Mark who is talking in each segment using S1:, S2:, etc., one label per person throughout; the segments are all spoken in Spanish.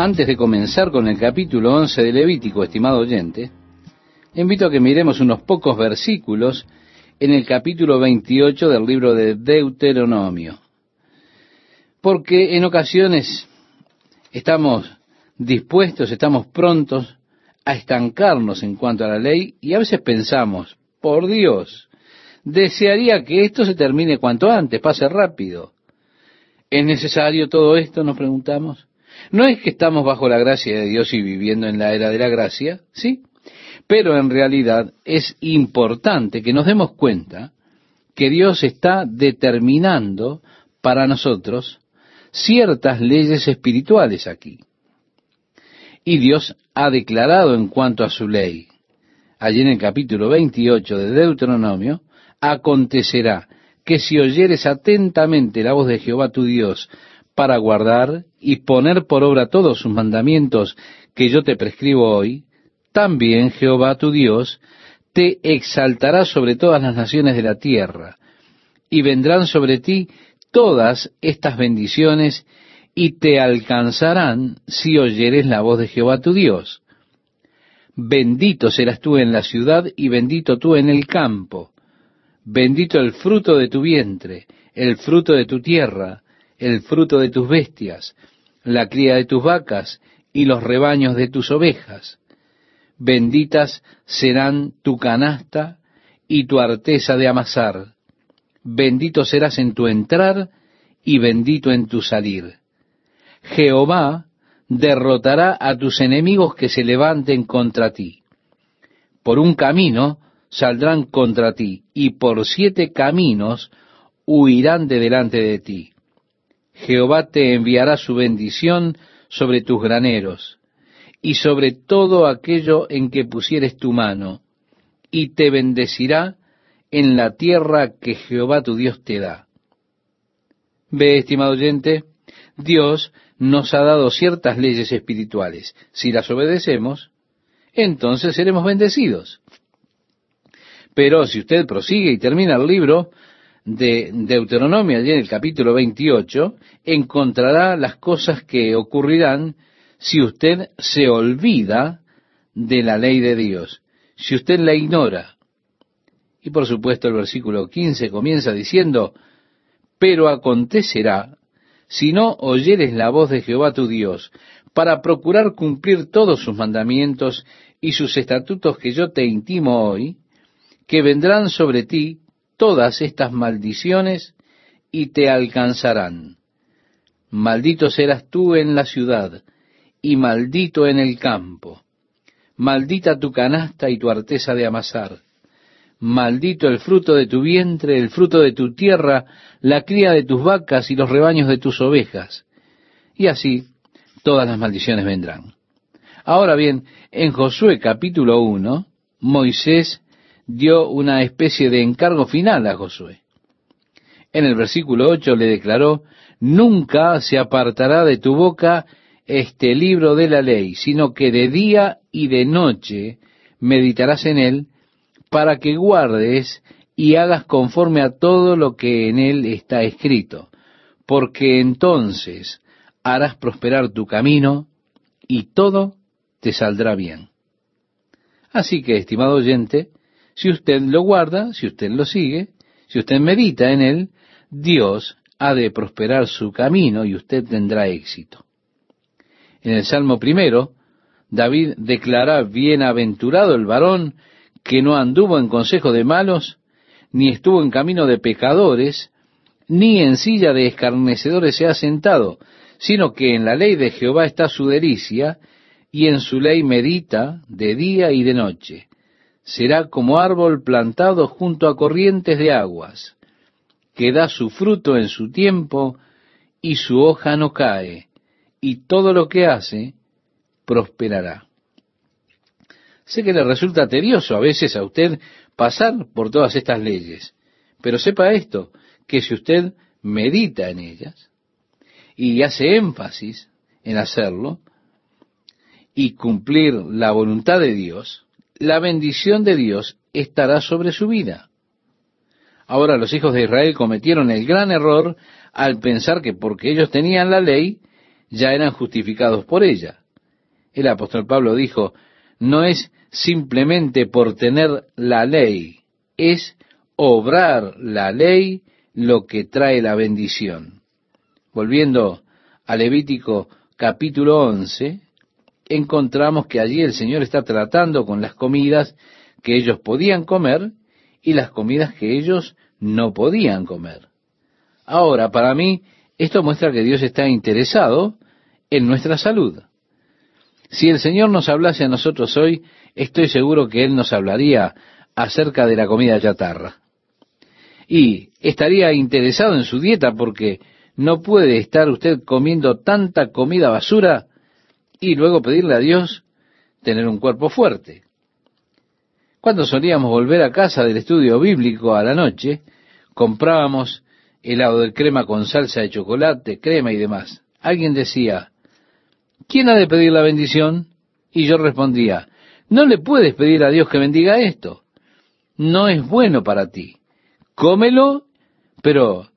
S1: Antes de comenzar con el capítulo 11 de Levítico, estimado oyente, invito a que miremos unos pocos versículos en el capítulo 28 del libro de Deuteronomio. Porque en ocasiones estamos dispuestos, estamos prontos a estancarnos en cuanto a la ley y a veces pensamos, por Dios, desearía que esto se termine cuanto antes, pase rápido. ¿Es necesario todo esto? Nos preguntamos. No es que estamos bajo la gracia de Dios y viviendo en la era de la gracia, sí, pero en realidad es importante que nos demos cuenta que Dios está determinando para nosotros ciertas leyes espirituales aquí. Y Dios ha declarado en cuanto a su ley, allí en el capítulo 28 de Deuteronomio, acontecerá que si oyeres atentamente la voz de Jehová tu Dios para guardar y poner por obra todos sus mandamientos que yo te prescribo hoy, también Jehová tu Dios te exaltará sobre todas las naciones de la tierra, y vendrán sobre ti todas estas bendiciones, y te alcanzarán si oyeres la voz de Jehová tu Dios. Bendito serás tú en la ciudad y bendito tú en el campo. Bendito el fruto de tu vientre, el fruto de tu tierra, el fruto de tus bestias, la cría de tus vacas y los rebaños de tus ovejas. Benditas serán tu canasta y tu arteza de amasar. Bendito serás en tu entrar y bendito en tu salir. Jehová derrotará a tus enemigos que se levanten contra ti. Por un camino saldrán contra ti, y por siete caminos huirán de delante de ti. Jehová te enviará su bendición sobre tus graneros y sobre todo aquello en que pusieres tu mano, y te bendecirá en la tierra que Jehová tu Dios te da. Ve, estimado oyente, Dios nos ha dado ciertas leyes espirituales. Si las obedecemos, entonces seremos bendecidos. Pero si usted prosigue y termina el libro, de Deuteronomio, allí en el capítulo 28, encontrará las cosas que ocurrirán si usted se olvida de la ley de Dios, si usted la ignora. Y por supuesto el versículo 15 comienza diciendo, pero acontecerá, si no oyeres la voz de Jehová tu Dios, para procurar cumplir todos sus mandamientos y sus estatutos que yo te intimo hoy, que vendrán sobre ti todas estas maldiciones y te alcanzarán. Maldito serás tú en la ciudad y maldito en el campo. Maldita tu canasta y tu arteza de amasar. Maldito el fruto de tu vientre, el fruto de tu tierra, la cría de tus vacas y los rebaños de tus ovejas. Y así todas las maldiciones vendrán. Ahora bien, en Josué capítulo 1, Moisés dio una especie de encargo final a Josué. En el versículo 8 le declaró, nunca se apartará de tu boca este libro de la ley, sino que de día y de noche meditarás en él, para que guardes y hagas conforme a todo lo que en él está escrito, porque entonces harás prosperar tu camino y todo te saldrá bien. Así que, estimado oyente, si usted lo guarda, si usted lo sigue, si usted medita en él, Dios ha de prosperar su camino y usted tendrá éxito. En el Salmo primero, David declara, bienaventurado el varón que no anduvo en consejo de malos, ni estuvo en camino de pecadores, ni en silla de escarnecedores se ha sentado, sino que en la ley de Jehová está su delicia, y en su ley medita de día y de noche será como árbol plantado junto a corrientes de aguas, que da su fruto en su tiempo y su hoja no cae, y todo lo que hace prosperará. Sé que le resulta tedioso a veces a usted pasar por todas estas leyes, pero sepa esto, que si usted medita en ellas y hace énfasis en hacerlo y cumplir la voluntad de Dios, la bendición de Dios estará sobre su vida. Ahora los hijos de Israel cometieron el gran error al pensar que porque ellos tenían la ley, ya eran justificados por ella. El apóstol Pablo dijo, no es simplemente por tener la ley, es obrar la ley lo que trae la bendición. Volviendo a Levítico capítulo 11, encontramos que allí el Señor está tratando con las comidas que ellos podían comer y las comidas que ellos no podían comer. Ahora, para mí, esto muestra que Dios está interesado en nuestra salud. Si el Señor nos hablase a nosotros hoy, estoy seguro que Él nos hablaría acerca de la comida chatarra. Y estaría interesado en su dieta porque no puede estar usted comiendo tanta comida basura y luego pedirle a Dios tener un cuerpo fuerte. Cuando solíamos volver a casa del estudio bíblico a la noche, comprábamos helado de crema con salsa de chocolate, crema y demás. Alguien decía, ¿quién ha de pedir la bendición? Y yo respondía, no le puedes pedir a Dios que bendiga esto. No es bueno para ti. Cómelo, pero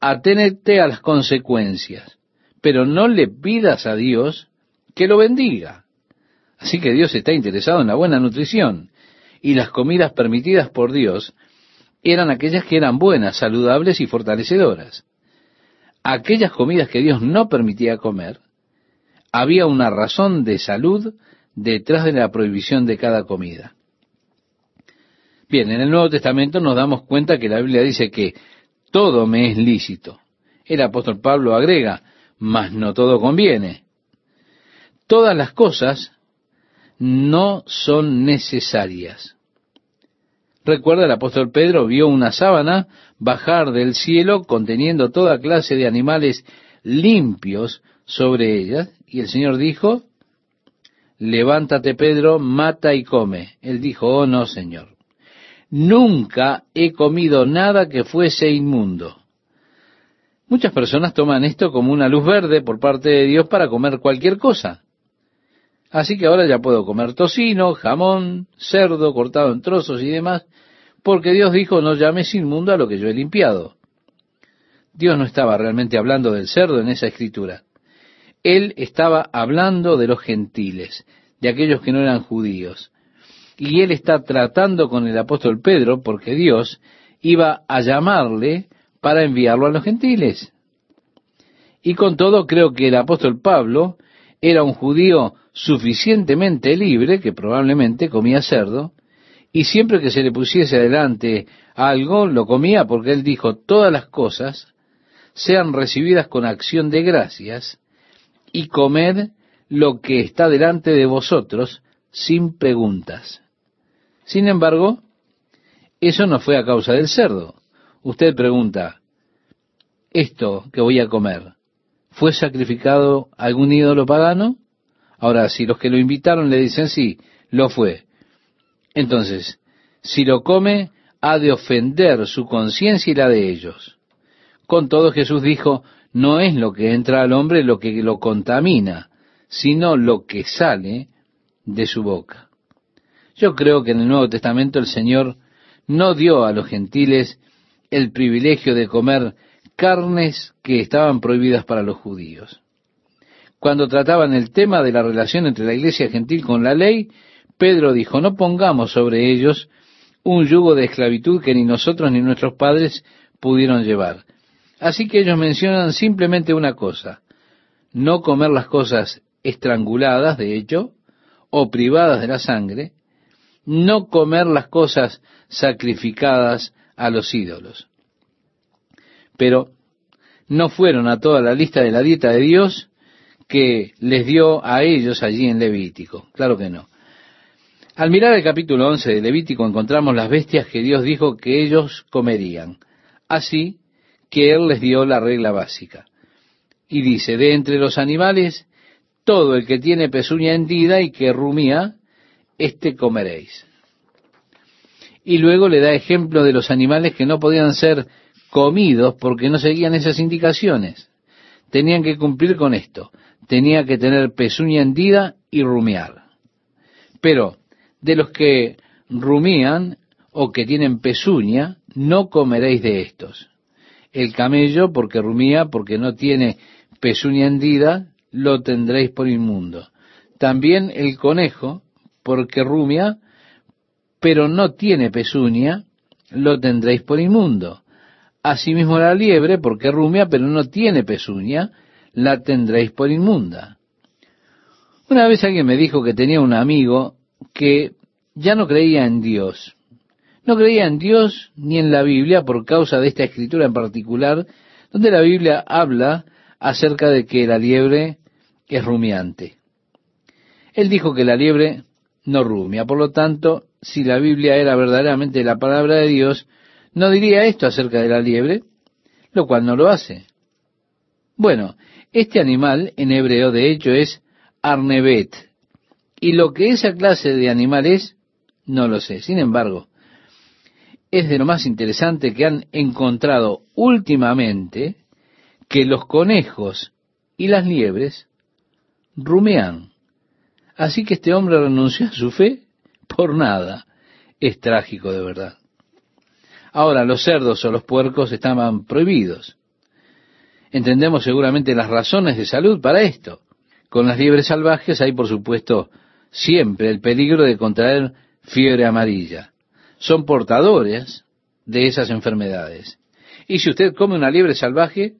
S1: aténete a las consecuencias. Pero no le pidas a Dios que lo bendiga. Así que Dios está interesado en la buena nutrición. Y las comidas permitidas por Dios eran aquellas que eran buenas, saludables y fortalecedoras. Aquellas comidas que Dios no permitía comer, había una razón de salud detrás de la prohibición de cada comida. Bien, en el Nuevo Testamento nos damos cuenta que la Biblia dice que todo me es lícito. El apóstol Pablo agrega, mas no todo conviene. Todas las cosas no son necesarias. Recuerda, el apóstol Pedro vio una sábana bajar del cielo conteniendo toda clase de animales limpios sobre ellas, y el Señor dijo, levántate Pedro, mata y come. Él dijo, oh no, Señor, nunca he comido nada que fuese inmundo. Muchas personas toman esto como una luz verde por parte de Dios para comer cualquier cosa. Así que ahora ya puedo comer tocino, jamón, cerdo cortado en trozos y demás, porque Dios dijo, no llames inmundo a lo que yo he limpiado. Dios no estaba realmente hablando del cerdo en esa escritura. Él estaba hablando de los gentiles, de aquellos que no eran judíos. Y él está tratando con el apóstol Pedro porque Dios iba a llamarle para enviarlo a los gentiles. Y con todo creo que el apóstol Pablo era un judío suficientemente libre, que probablemente comía cerdo, y siempre que se le pusiese adelante algo, lo comía porque él dijo, todas las cosas sean recibidas con acción de gracias, y comed lo que está delante de vosotros sin preguntas. Sin embargo, eso no fue a causa del cerdo. Usted pregunta, ¿esto que voy a comer fue sacrificado a algún ídolo pagano? Ahora, si los que lo invitaron le dicen sí, lo fue. Entonces, si lo come, ha de ofender su conciencia y la de ellos. Con todo Jesús dijo, no es lo que entra al hombre lo que lo contamina, sino lo que sale de su boca. Yo creo que en el Nuevo Testamento el Señor no dio a los gentiles el privilegio de comer carnes que estaban prohibidas para los judíos cuando trataban el tema de la relación entre la iglesia gentil con la ley, Pedro dijo, no pongamos sobre ellos un yugo de esclavitud que ni nosotros ni nuestros padres pudieron llevar. Así que ellos mencionan simplemente una cosa, no comer las cosas estranguladas, de hecho, o privadas de la sangre, no comer las cosas sacrificadas a los ídolos. Pero no fueron a toda la lista de la dieta de Dios, que les dio a ellos allí en Levítico. Claro que no. Al mirar el capítulo 11 de Levítico encontramos las bestias que Dios dijo que ellos comerían. Así que Él les dio la regla básica. Y dice, de entre los animales, todo el que tiene pezuña hendida y que rumía, éste comeréis. Y luego le da ejemplo de los animales que no podían ser comidos porque no seguían esas indicaciones. Tenían que cumplir con esto tenía que tener pezuña hendida y rumiar. Pero de los que rumían o que tienen pezuña, no comeréis de estos. El camello, porque rumía, porque no tiene pezuña hendida, lo tendréis por inmundo. También el conejo, porque rumia, pero no tiene pezuña, lo tendréis por inmundo. Asimismo la liebre, porque rumia, pero no tiene pezuña, la tendréis por inmunda. Una vez alguien me dijo que tenía un amigo que ya no creía en Dios. No creía en Dios ni en la Biblia por causa de esta escritura en particular, donde la Biblia habla acerca de que la liebre es rumiante. Él dijo que la liebre no rumia, por lo tanto, si la Biblia era verdaderamente la palabra de Dios, no diría esto acerca de la liebre, lo cual no lo hace. Bueno, este animal en hebreo de hecho es arnebet, y lo que esa clase de animal es, no lo sé. Sin embargo, es de lo más interesante que han encontrado últimamente que los conejos y las liebres rumean. Así que este hombre renunció a su fe por nada. Es trágico de verdad. Ahora, los cerdos o los puercos estaban prohibidos. Entendemos seguramente las razones de salud para esto. Con las liebres salvajes hay, por supuesto, siempre el peligro de contraer fiebre amarilla. Son portadores de esas enfermedades. Y si usted come una liebre salvaje,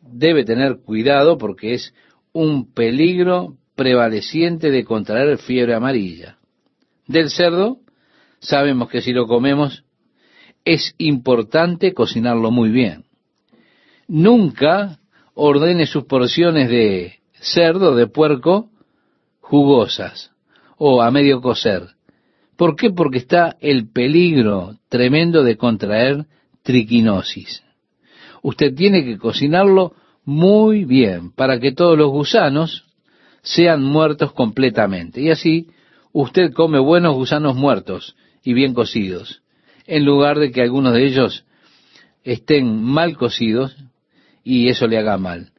S1: debe tener cuidado porque es un peligro prevaleciente de contraer fiebre amarilla. Del cerdo, sabemos que si lo comemos, es importante cocinarlo muy bien. Nunca ordene sus porciones de cerdo, de puerco, jugosas o a medio cocer. ¿Por qué? Porque está el peligro tremendo de contraer triquinosis. Usted tiene que cocinarlo muy bien para que todos los gusanos sean muertos completamente. Y así usted come buenos gusanos muertos y bien cocidos, en lugar de que algunos de ellos estén mal cocidos y eso le haga mal.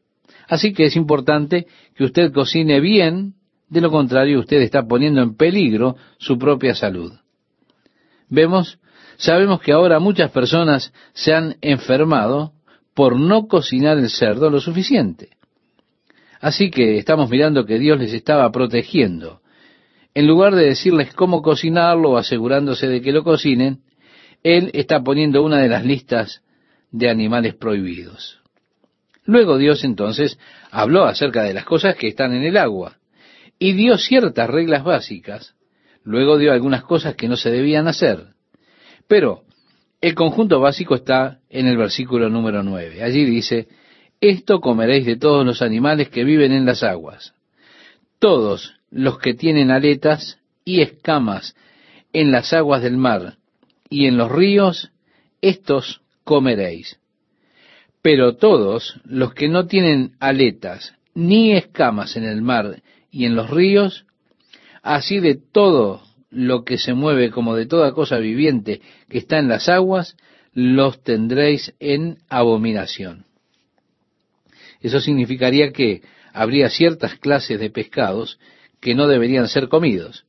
S1: Así que es importante que usted cocine bien, de lo contrario usted está poniendo en peligro su propia salud. Vemos, sabemos que ahora muchas personas se han enfermado por no cocinar el cerdo lo suficiente. Así que estamos mirando que Dios les estaba protegiendo. En lugar de decirles cómo cocinarlo o asegurándose de que lo cocinen, Él está poniendo una de las listas de animales prohibidos. Luego Dios entonces habló acerca de las cosas que están en el agua y dio ciertas reglas básicas. Luego dio algunas cosas que no se debían hacer. Pero el conjunto básico está en el versículo número 9. Allí dice, esto comeréis de todos los animales que viven en las aguas. Todos los que tienen aletas y escamas en las aguas del mar y en los ríos, estos comeréis. Pero todos los que no tienen aletas ni escamas en el mar y en los ríos, así de todo lo que se mueve como de toda cosa viviente que está en las aguas, los tendréis en abominación. Eso significaría que habría ciertas clases de pescados que no deberían ser comidos.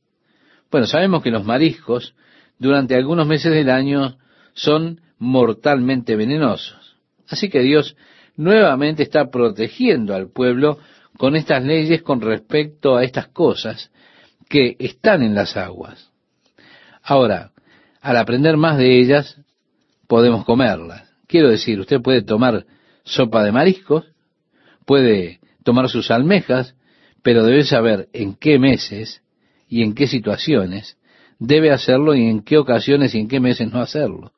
S1: Bueno, sabemos que los mariscos durante algunos meses del año son mortalmente venenosos. Así que Dios nuevamente está protegiendo al pueblo con estas leyes con respecto a estas cosas que están en las aguas. Ahora, al aprender más de ellas, podemos comerlas. Quiero decir, usted puede tomar sopa de mariscos, puede tomar sus almejas, pero debe saber en qué meses y en qué situaciones debe hacerlo y en qué ocasiones y en qué meses no hacerlo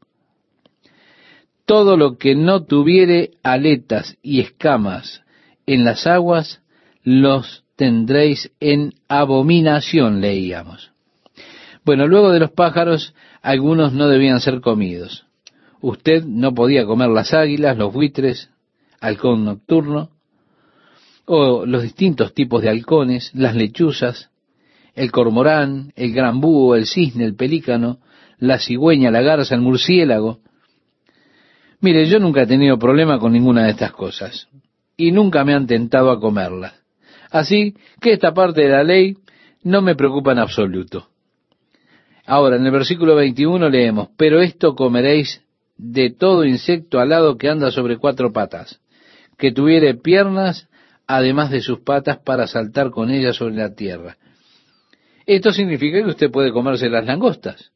S1: todo lo que no tuviere aletas y escamas en las aguas, los tendréis en abominación, leíamos. Bueno, luego de los pájaros, algunos no debían ser comidos. Usted no podía comer las águilas, los buitres, halcón nocturno, o los distintos tipos de halcones, las lechuzas, el cormorán, el gran búho, el cisne, el pelícano, la cigüeña, la garza, el murciélago, Mire, yo nunca he tenido problema con ninguna de estas cosas y nunca me han tentado a comerlas. Así que esta parte de la ley no me preocupa en absoluto. Ahora, en el versículo 21 leemos, pero esto comeréis de todo insecto alado que anda sobre cuatro patas, que tuviere piernas, además de sus patas para saltar con ellas sobre la tierra. Esto significa que usted puede comerse las langostas.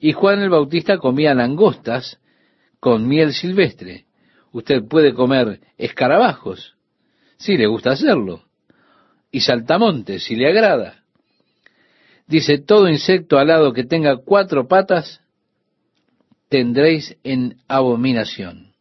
S1: Y Juan el Bautista comía langostas con miel silvestre. Usted puede comer escarabajos, si le gusta hacerlo, y saltamontes, si le agrada. Dice, todo insecto alado que tenga cuatro patas, tendréis en abominación.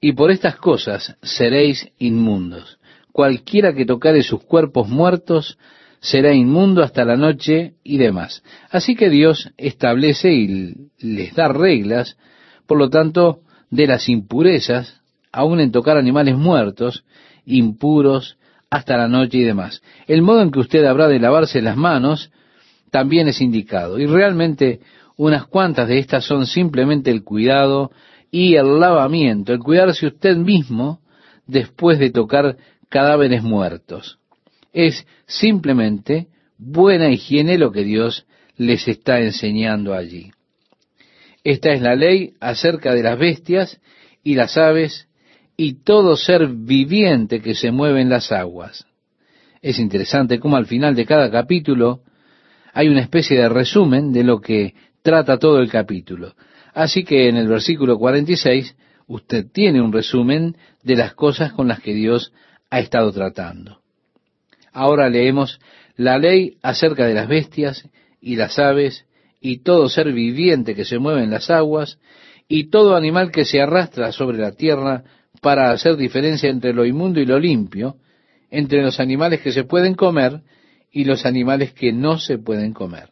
S1: Y por estas cosas seréis inmundos. Cualquiera que tocare sus cuerpos muertos será inmundo hasta la noche y demás. Así que Dios establece y les da reglas, por lo tanto, de las impurezas, aun en tocar animales muertos, impuros, hasta la noche y demás. El modo en que usted habrá de lavarse las manos también es indicado. Y realmente unas cuantas de estas son simplemente el cuidado y el lavamiento, el cuidarse usted mismo después de tocar cadáveres muertos. Es simplemente buena higiene lo que Dios les está enseñando allí. Esta es la ley acerca de las bestias y las aves y todo ser viviente que se mueve en las aguas. Es interesante cómo al final de cada capítulo hay una especie de resumen de lo que trata todo el capítulo. Así que en el versículo 46 usted tiene un resumen de las cosas con las que Dios ha estado tratando. Ahora leemos la ley acerca de las bestias y las aves y todo ser viviente que se mueve en las aguas y todo animal que se arrastra sobre la tierra para hacer diferencia entre lo inmundo y lo limpio, entre los animales que se pueden comer y los animales que no se pueden comer.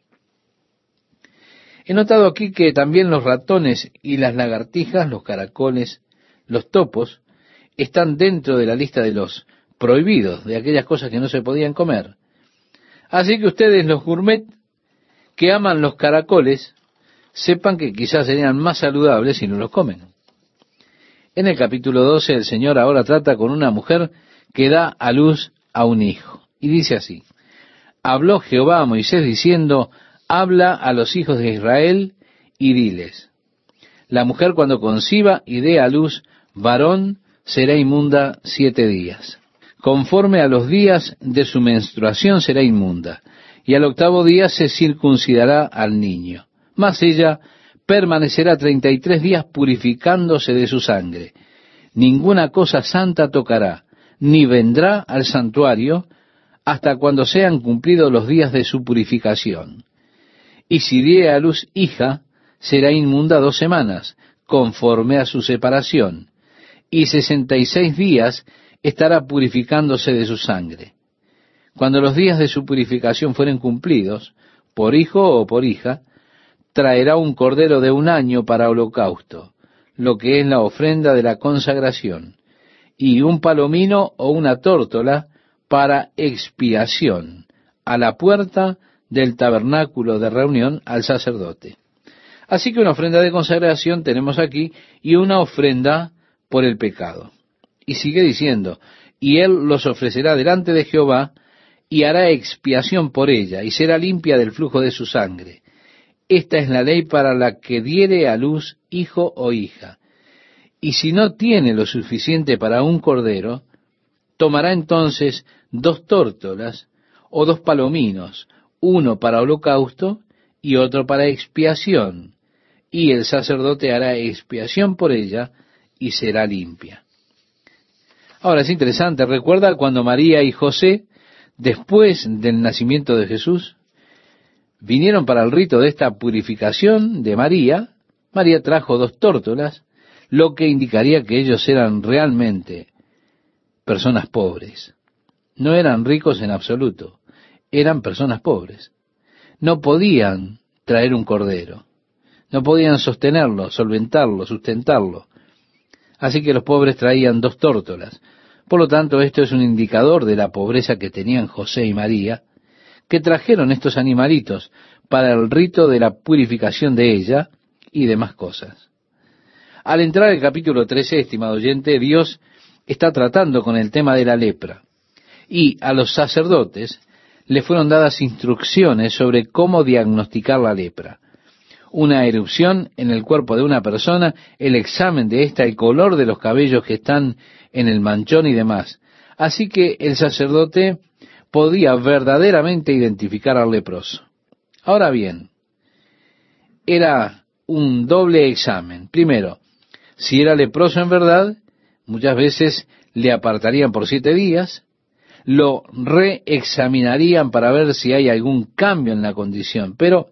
S1: He notado aquí que también los ratones y las lagartijas, los caracoles, los topos, están dentro de la lista de los prohibidos, de aquellas cosas que no se podían comer. Así que ustedes, los gourmet, que aman los caracoles, sepan que quizás serían más saludables si no los comen. En el capítulo 12 el Señor ahora trata con una mujer que da a luz a un hijo. Y dice así, habló Jehová a Moisés diciendo, habla a los hijos de Israel y diles, la mujer cuando conciba y dé a luz varón será inmunda siete días conforme a los días de su menstruación será inmunda, y al octavo día se circuncidará al niño. Mas ella permanecerá treinta y tres días purificándose de su sangre. Ninguna cosa santa tocará, ni vendrá al santuario hasta cuando sean cumplidos los días de su purificación. Y si diere a luz hija, será inmunda dos semanas, conforme a su separación, y sesenta y seis días estará purificándose de su sangre. Cuando los días de su purificación fueren cumplidos, por hijo o por hija, traerá un cordero de un año para holocausto, lo que es la ofrenda de la consagración, y un palomino o una tórtola para expiación, a la puerta del tabernáculo de reunión al sacerdote. Así que una ofrenda de consagración tenemos aquí y una ofrenda por el pecado. Y sigue diciendo, y él los ofrecerá delante de Jehová, y hará expiación por ella, y será limpia del flujo de su sangre. Esta es la ley para la que diere a luz hijo o hija. Y si no tiene lo suficiente para un cordero, tomará entonces dos tórtolas o dos palominos, uno para holocausto y otro para expiación, y el sacerdote hará expiación por ella y será limpia. Ahora es interesante, recuerda cuando María y José, después del nacimiento de Jesús, vinieron para el rito de esta purificación de María, María trajo dos tórtolas, lo que indicaría que ellos eran realmente personas pobres. No eran ricos en absoluto, eran personas pobres. No podían traer un cordero, no podían sostenerlo, solventarlo, sustentarlo. Así que los pobres traían dos tórtolas. Por lo tanto, esto es un indicador de la pobreza que tenían José y María, que trajeron estos animalitos para el rito de la purificación de ella y demás cosas. Al entrar el capítulo 13, estimado oyente, Dios está tratando con el tema de la lepra. Y a los sacerdotes le fueron dadas instrucciones sobre cómo diagnosticar la lepra una erupción en el cuerpo de una persona, el examen de esta, el color de los cabellos que están en el manchón y demás. Así que el sacerdote podía verdaderamente identificar al leproso. Ahora bien, era un doble examen. Primero, si era leproso en verdad, muchas veces le apartarían por siete días, lo reexaminarían para ver si hay algún cambio en la condición, pero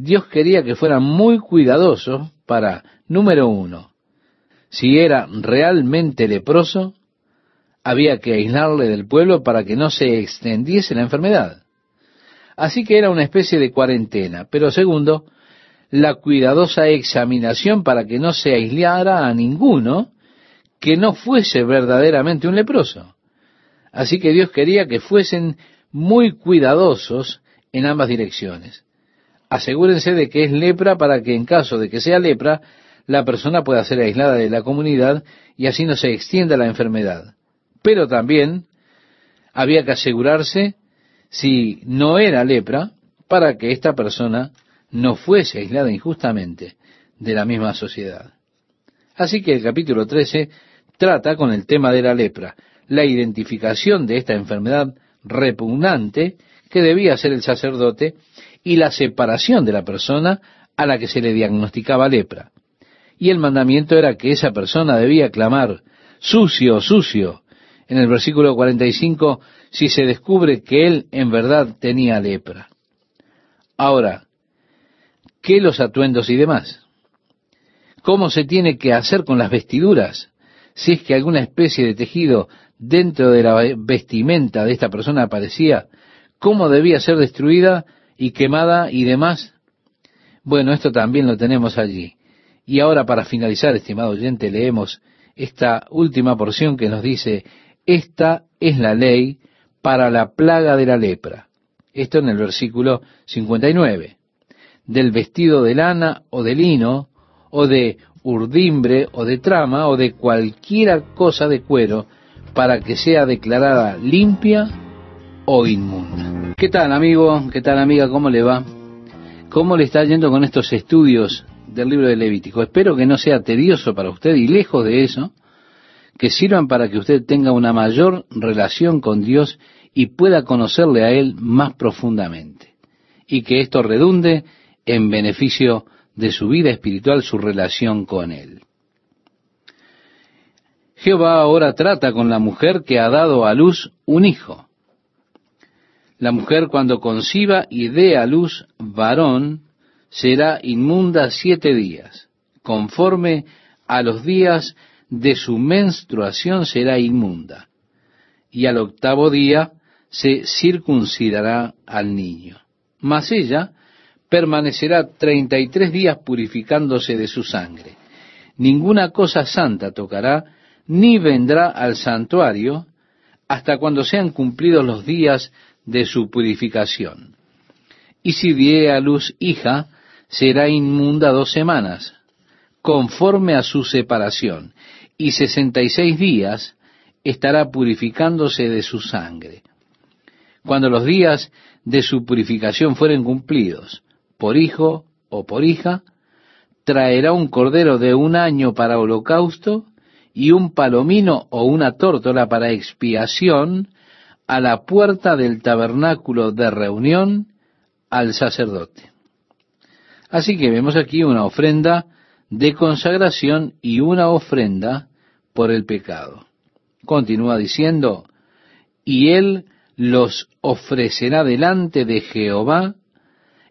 S1: Dios quería que fueran muy cuidadosos para, número uno, si era realmente leproso, había que aislarle del pueblo para que no se extendiese la enfermedad. Así que era una especie de cuarentena. Pero segundo, la cuidadosa examinación para que no se aislara a ninguno que no fuese verdaderamente un leproso. Así que Dios quería que fuesen muy cuidadosos en ambas direcciones. Asegúrense de que es lepra para que en caso de que sea lepra, la persona pueda ser aislada de la comunidad y así no se extienda la enfermedad. Pero también había que asegurarse si no era lepra para que esta persona no fuese aislada injustamente de la misma sociedad. Así que el capítulo 13 trata con el tema de la lepra, la identificación de esta enfermedad repugnante que debía ser el sacerdote y la separación de la persona a la que se le diagnosticaba lepra. Y el mandamiento era que esa persona debía clamar, sucio, sucio, en el versículo 45, si se descubre que él en verdad tenía lepra. Ahora, ¿qué los atuendos y demás? ¿Cómo se tiene que hacer con las vestiduras? Si es que alguna especie de tejido dentro de la vestimenta de esta persona aparecía, ¿cómo debía ser destruida y quemada y demás? Bueno, esto también lo tenemos allí. Y ahora para finalizar, estimado oyente, leemos esta última porción que nos dice, esta es la ley para la plaga de la lepra. Esto en el versículo 59. Del vestido de lana o de lino, o de urdimbre o de trama, o de cualquiera cosa de cuero, para que sea declarada limpia o inmunda. ¿Qué tal amigo? ¿Qué tal amiga? ¿Cómo le va? ¿Cómo le está yendo con estos estudios del libro de Levítico? Espero que no sea tedioso para usted y lejos de eso, que sirvan para que usted tenga una mayor relación con Dios y pueda conocerle a Él más profundamente. Y que esto redunde en beneficio de su vida espiritual, su relación con Él. Jehová ahora trata con la mujer que ha dado a luz un hijo. La mujer cuando conciba y dé a luz varón será inmunda siete días, conforme a los días de su menstruación será inmunda, y al octavo día se circuncidará al niño. Mas ella permanecerá treinta y tres días purificándose de su sangre. Ninguna cosa santa tocará, ni vendrá al santuario hasta cuando sean cumplidos los días de su purificación. Y si diere a luz hija, será inmunda dos semanas, conforme a su separación, y sesenta y seis días estará purificándose de su sangre. Cuando los días de su purificación fueren cumplidos, por hijo o por hija, traerá un cordero de un año para holocausto y un palomino o una tórtola para expiación a la puerta del tabernáculo de reunión al sacerdote. Así que vemos aquí una ofrenda de consagración y una ofrenda por el pecado. Continúa diciendo, y él los ofrecerá delante de Jehová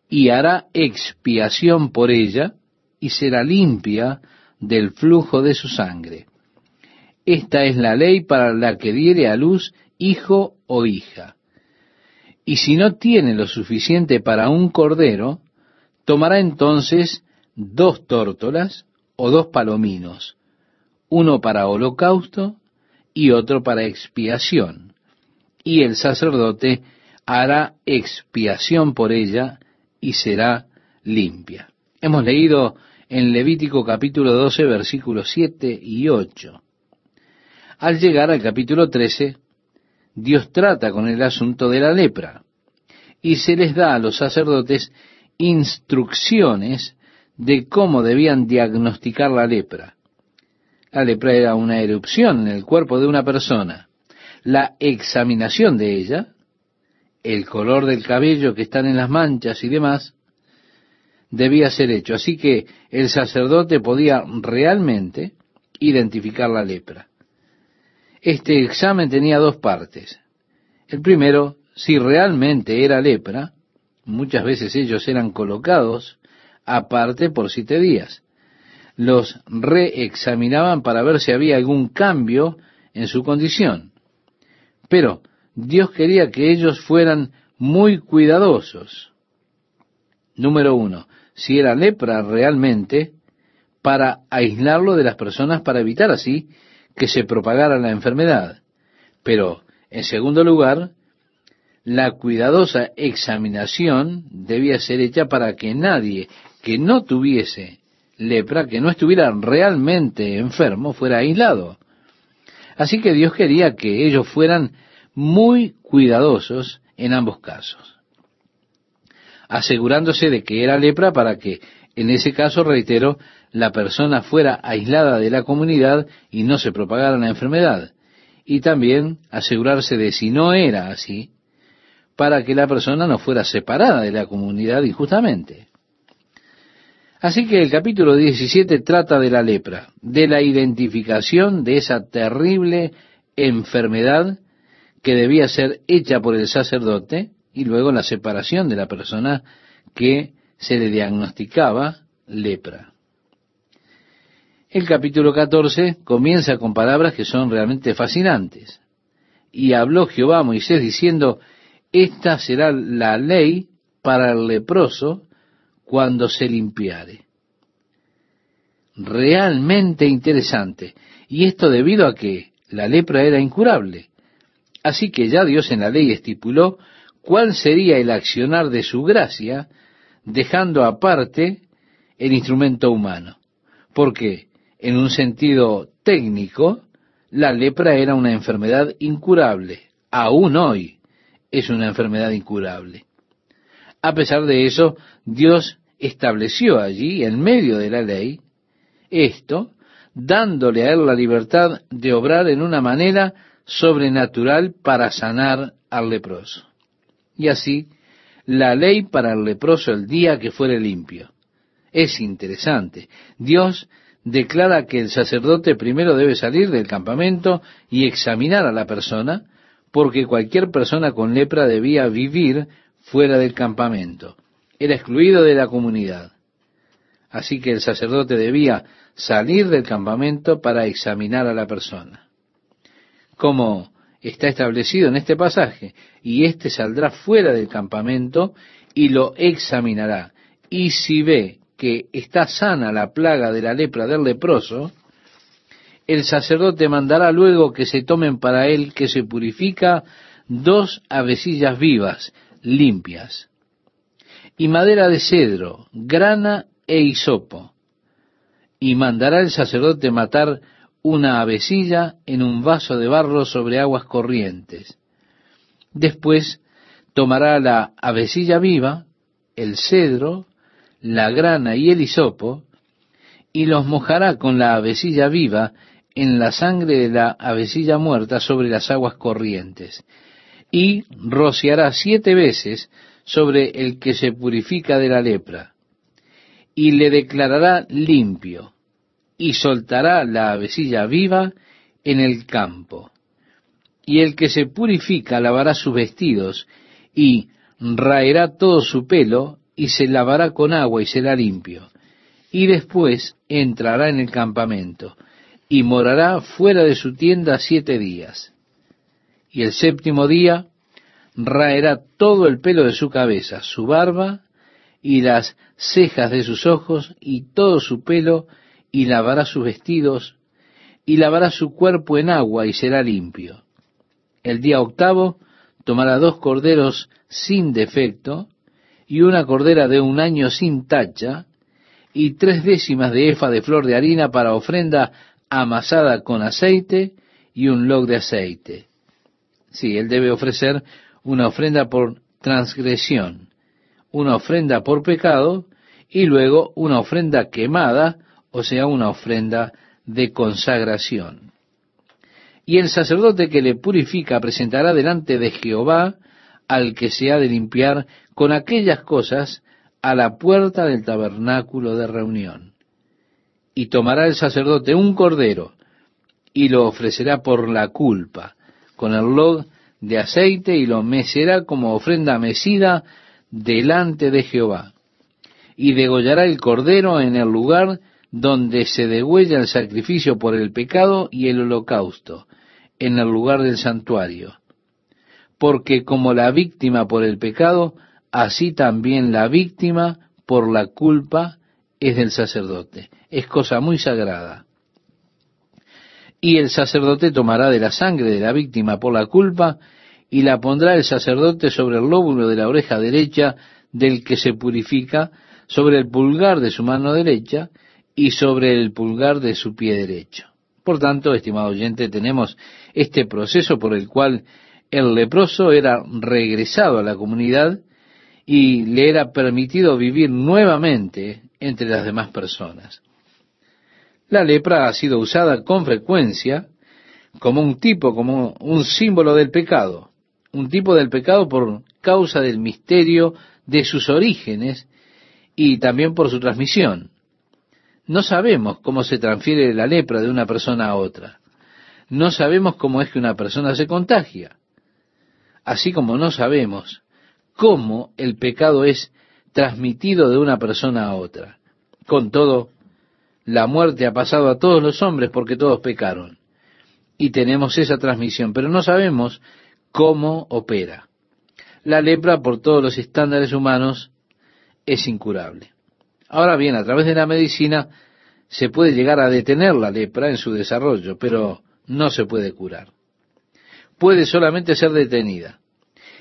S1: y hará expiación por ella y será limpia del flujo de su sangre. Esta es la ley para la que diere a luz hijo o hija. Y si no tiene lo suficiente para un cordero, tomará entonces dos tórtolas o dos palominos, uno para holocausto y otro para expiación. Y el sacerdote hará expiación por ella y será limpia. Hemos leído en Levítico capítulo 12 versículos 7 y 8. Al llegar al capítulo 13, Dios trata con el asunto de la lepra y se les da a los sacerdotes instrucciones de cómo debían diagnosticar la lepra. La lepra era una erupción en el cuerpo de una persona. la examinación de ella, el color del cabello que están en las manchas y demás, debía ser hecho. Así que el sacerdote podía realmente identificar la lepra. Este examen tenía dos partes. El primero, si realmente era lepra, muchas veces ellos eran colocados aparte por siete días. Los reexaminaban para ver si había algún cambio en su condición. Pero Dios quería que ellos fueran muy cuidadosos. Número uno, si era lepra realmente, para aislarlo de las personas para evitar así que se propagara la enfermedad. Pero, en segundo lugar, la cuidadosa examinación debía ser hecha para que nadie que no tuviese lepra, que no estuviera realmente enfermo, fuera aislado. Así que Dios quería que ellos fueran muy cuidadosos en ambos casos, asegurándose de que era lepra para que, en ese caso, reitero, la persona fuera aislada de la comunidad y no se propagara la enfermedad. Y también asegurarse de si no era así, para que la persona no fuera separada de la comunidad injustamente. Así que el capítulo 17 trata de la lepra, de la identificación de esa terrible enfermedad que debía ser hecha por el sacerdote y luego la separación de la persona que se le diagnosticaba lepra. El capítulo 14 comienza con palabras que son realmente fascinantes. Y habló Jehová a Moisés diciendo, esta será la ley para el leproso cuando se limpiare. Realmente interesante. Y esto debido a que la lepra era incurable. Así que ya Dios en la ley estipuló cuál sería el accionar de su gracia, dejando aparte el instrumento humano. Porque, en un sentido técnico, la lepra era una enfermedad incurable. Aún hoy es una enfermedad incurable. A pesar de eso, Dios estableció allí, en medio de la ley, esto, dándole a él la libertad de obrar en una manera sobrenatural para sanar al leproso. Y así, la ley para el leproso el día que fuere limpio. Es interesante. Dios declara que el sacerdote primero debe salir del campamento y examinar a la persona, porque cualquier persona con lepra debía vivir fuera del campamento. Era excluido de la comunidad. Así que el sacerdote debía salir del campamento para examinar a la persona como está establecido en este pasaje, y éste saldrá fuera del campamento y lo examinará. Y si ve que está sana la plaga de la lepra del leproso, el sacerdote mandará luego que se tomen para él que se purifica dos avecillas vivas, limpias, y madera de cedro, grana e hisopo, y mandará el sacerdote matar una avecilla en un vaso de barro sobre aguas corrientes. Después tomará la avecilla viva, el cedro, la grana y el hisopo, y los mojará con la avecilla viva en la sangre de la avecilla muerta sobre las aguas corrientes, y rociará siete veces sobre el que se purifica de la lepra, y le declarará limpio y soltará la avecilla viva en el campo. Y el que se purifica lavará sus vestidos y raerá todo su pelo y se lavará con agua y será limpio. Y después entrará en el campamento y morará fuera de su tienda siete días. Y el séptimo día raerá todo el pelo de su cabeza, su barba y las cejas de sus ojos y todo su pelo y lavará sus vestidos, y lavará su cuerpo en agua, y será limpio. El día octavo tomará dos corderos sin defecto, y una cordera de un año sin tacha, y tres décimas de efa de flor de harina para ofrenda amasada con aceite y un log de aceite. Sí, él debe ofrecer una ofrenda por transgresión, una ofrenda por pecado y luego una ofrenda quemada o sea, una ofrenda de consagración. Y el sacerdote que le purifica presentará delante de Jehová al que se ha de limpiar con aquellas cosas a la puerta del tabernáculo de reunión. Y tomará el sacerdote un cordero y lo ofrecerá por la culpa, con el log de aceite y lo mecerá como ofrenda mecida delante de Jehová. Y degollará el cordero en el lugar donde se degüella el sacrificio por el pecado y el holocausto, en el lugar del santuario. Porque como la víctima por el pecado, así también la víctima por la culpa es del sacerdote. Es cosa muy sagrada. Y el sacerdote tomará de la sangre de la víctima por la culpa y la pondrá el sacerdote sobre el lóbulo de la oreja derecha del que se purifica, sobre el pulgar de su mano derecha y sobre el pulgar de su pie derecho. Por tanto, estimado oyente, tenemos este proceso por el cual el leproso era regresado a la comunidad y le era permitido vivir nuevamente entre las demás personas. La lepra ha sido usada con frecuencia como un tipo, como un símbolo del pecado, un tipo del pecado por causa del misterio de sus orígenes y también por su transmisión. No sabemos cómo se transfiere la lepra de una persona a otra. No sabemos cómo es que una persona se contagia. Así como no sabemos cómo el pecado es transmitido de una persona a otra. Con todo, la muerte ha pasado a todos los hombres porque todos pecaron. Y tenemos esa transmisión, pero no sabemos cómo opera. La lepra, por todos los estándares humanos, es incurable. Ahora bien, a través de la medicina se puede llegar a detener la lepra en su desarrollo, pero no se puede curar. Puede solamente ser detenida.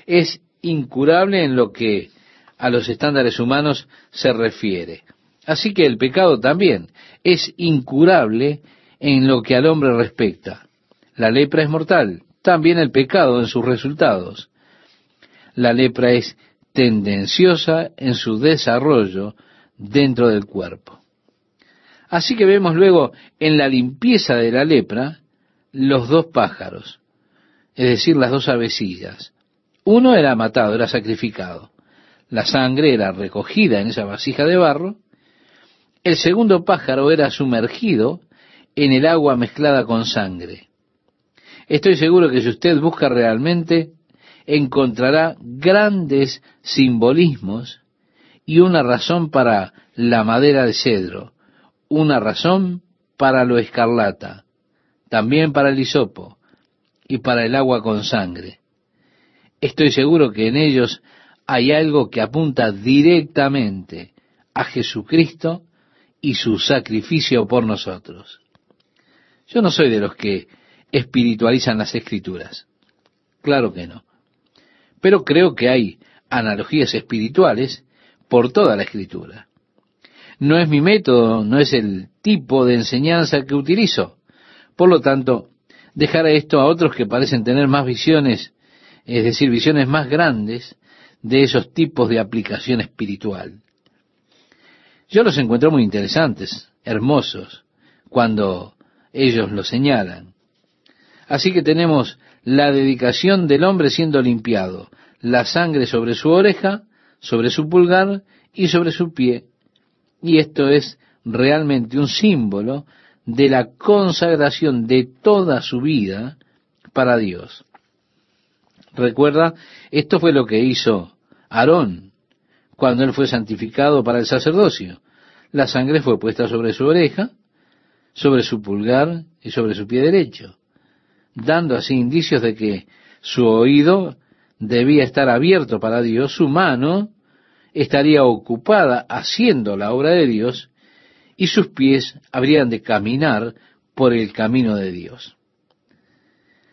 S1: Es incurable en lo que a los estándares humanos se refiere. Así que el pecado también es incurable en lo que al hombre respecta. La lepra es mortal, también el pecado en sus resultados. La lepra es tendenciosa en su desarrollo dentro del cuerpo. Así que vemos luego en la limpieza de la lepra los dos pájaros, es decir, las dos avecillas. Uno era matado, era sacrificado. La sangre era recogida en esa vasija de barro. El segundo pájaro era sumergido en el agua mezclada con sangre. Estoy seguro que si usted busca realmente, encontrará grandes simbolismos y una razón para la madera de cedro, una razón para lo escarlata, también para el hisopo y para el agua con sangre. Estoy seguro que en ellos hay algo que apunta directamente a Jesucristo y su sacrificio por nosotros. Yo no soy de los que espiritualizan las escrituras. Claro que no. Pero creo que hay analogías espirituales por toda la escritura. No es mi método, no es el tipo de enseñanza que utilizo. Por lo tanto, dejaré esto a otros que parecen tener más visiones, es decir, visiones más grandes de esos tipos de aplicación espiritual. Yo los encuentro muy interesantes, hermosos, cuando ellos lo señalan. Así que tenemos la dedicación del hombre siendo limpiado, la sangre sobre su oreja, sobre su pulgar y sobre su pie. Y esto es realmente un símbolo de la consagración de toda su vida para Dios. Recuerda, esto fue lo que hizo Aarón cuando él fue santificado para el sacerdocio. La sangre fue puesta sobre su oreja, sobre su pulgar y sobre su pie derecho dando así indicios de que su oído debía estar abierto para Dios, su mano estaría ocupada haciendo la obra de Dios y sus pies habrían de caminar por el camino de Dios.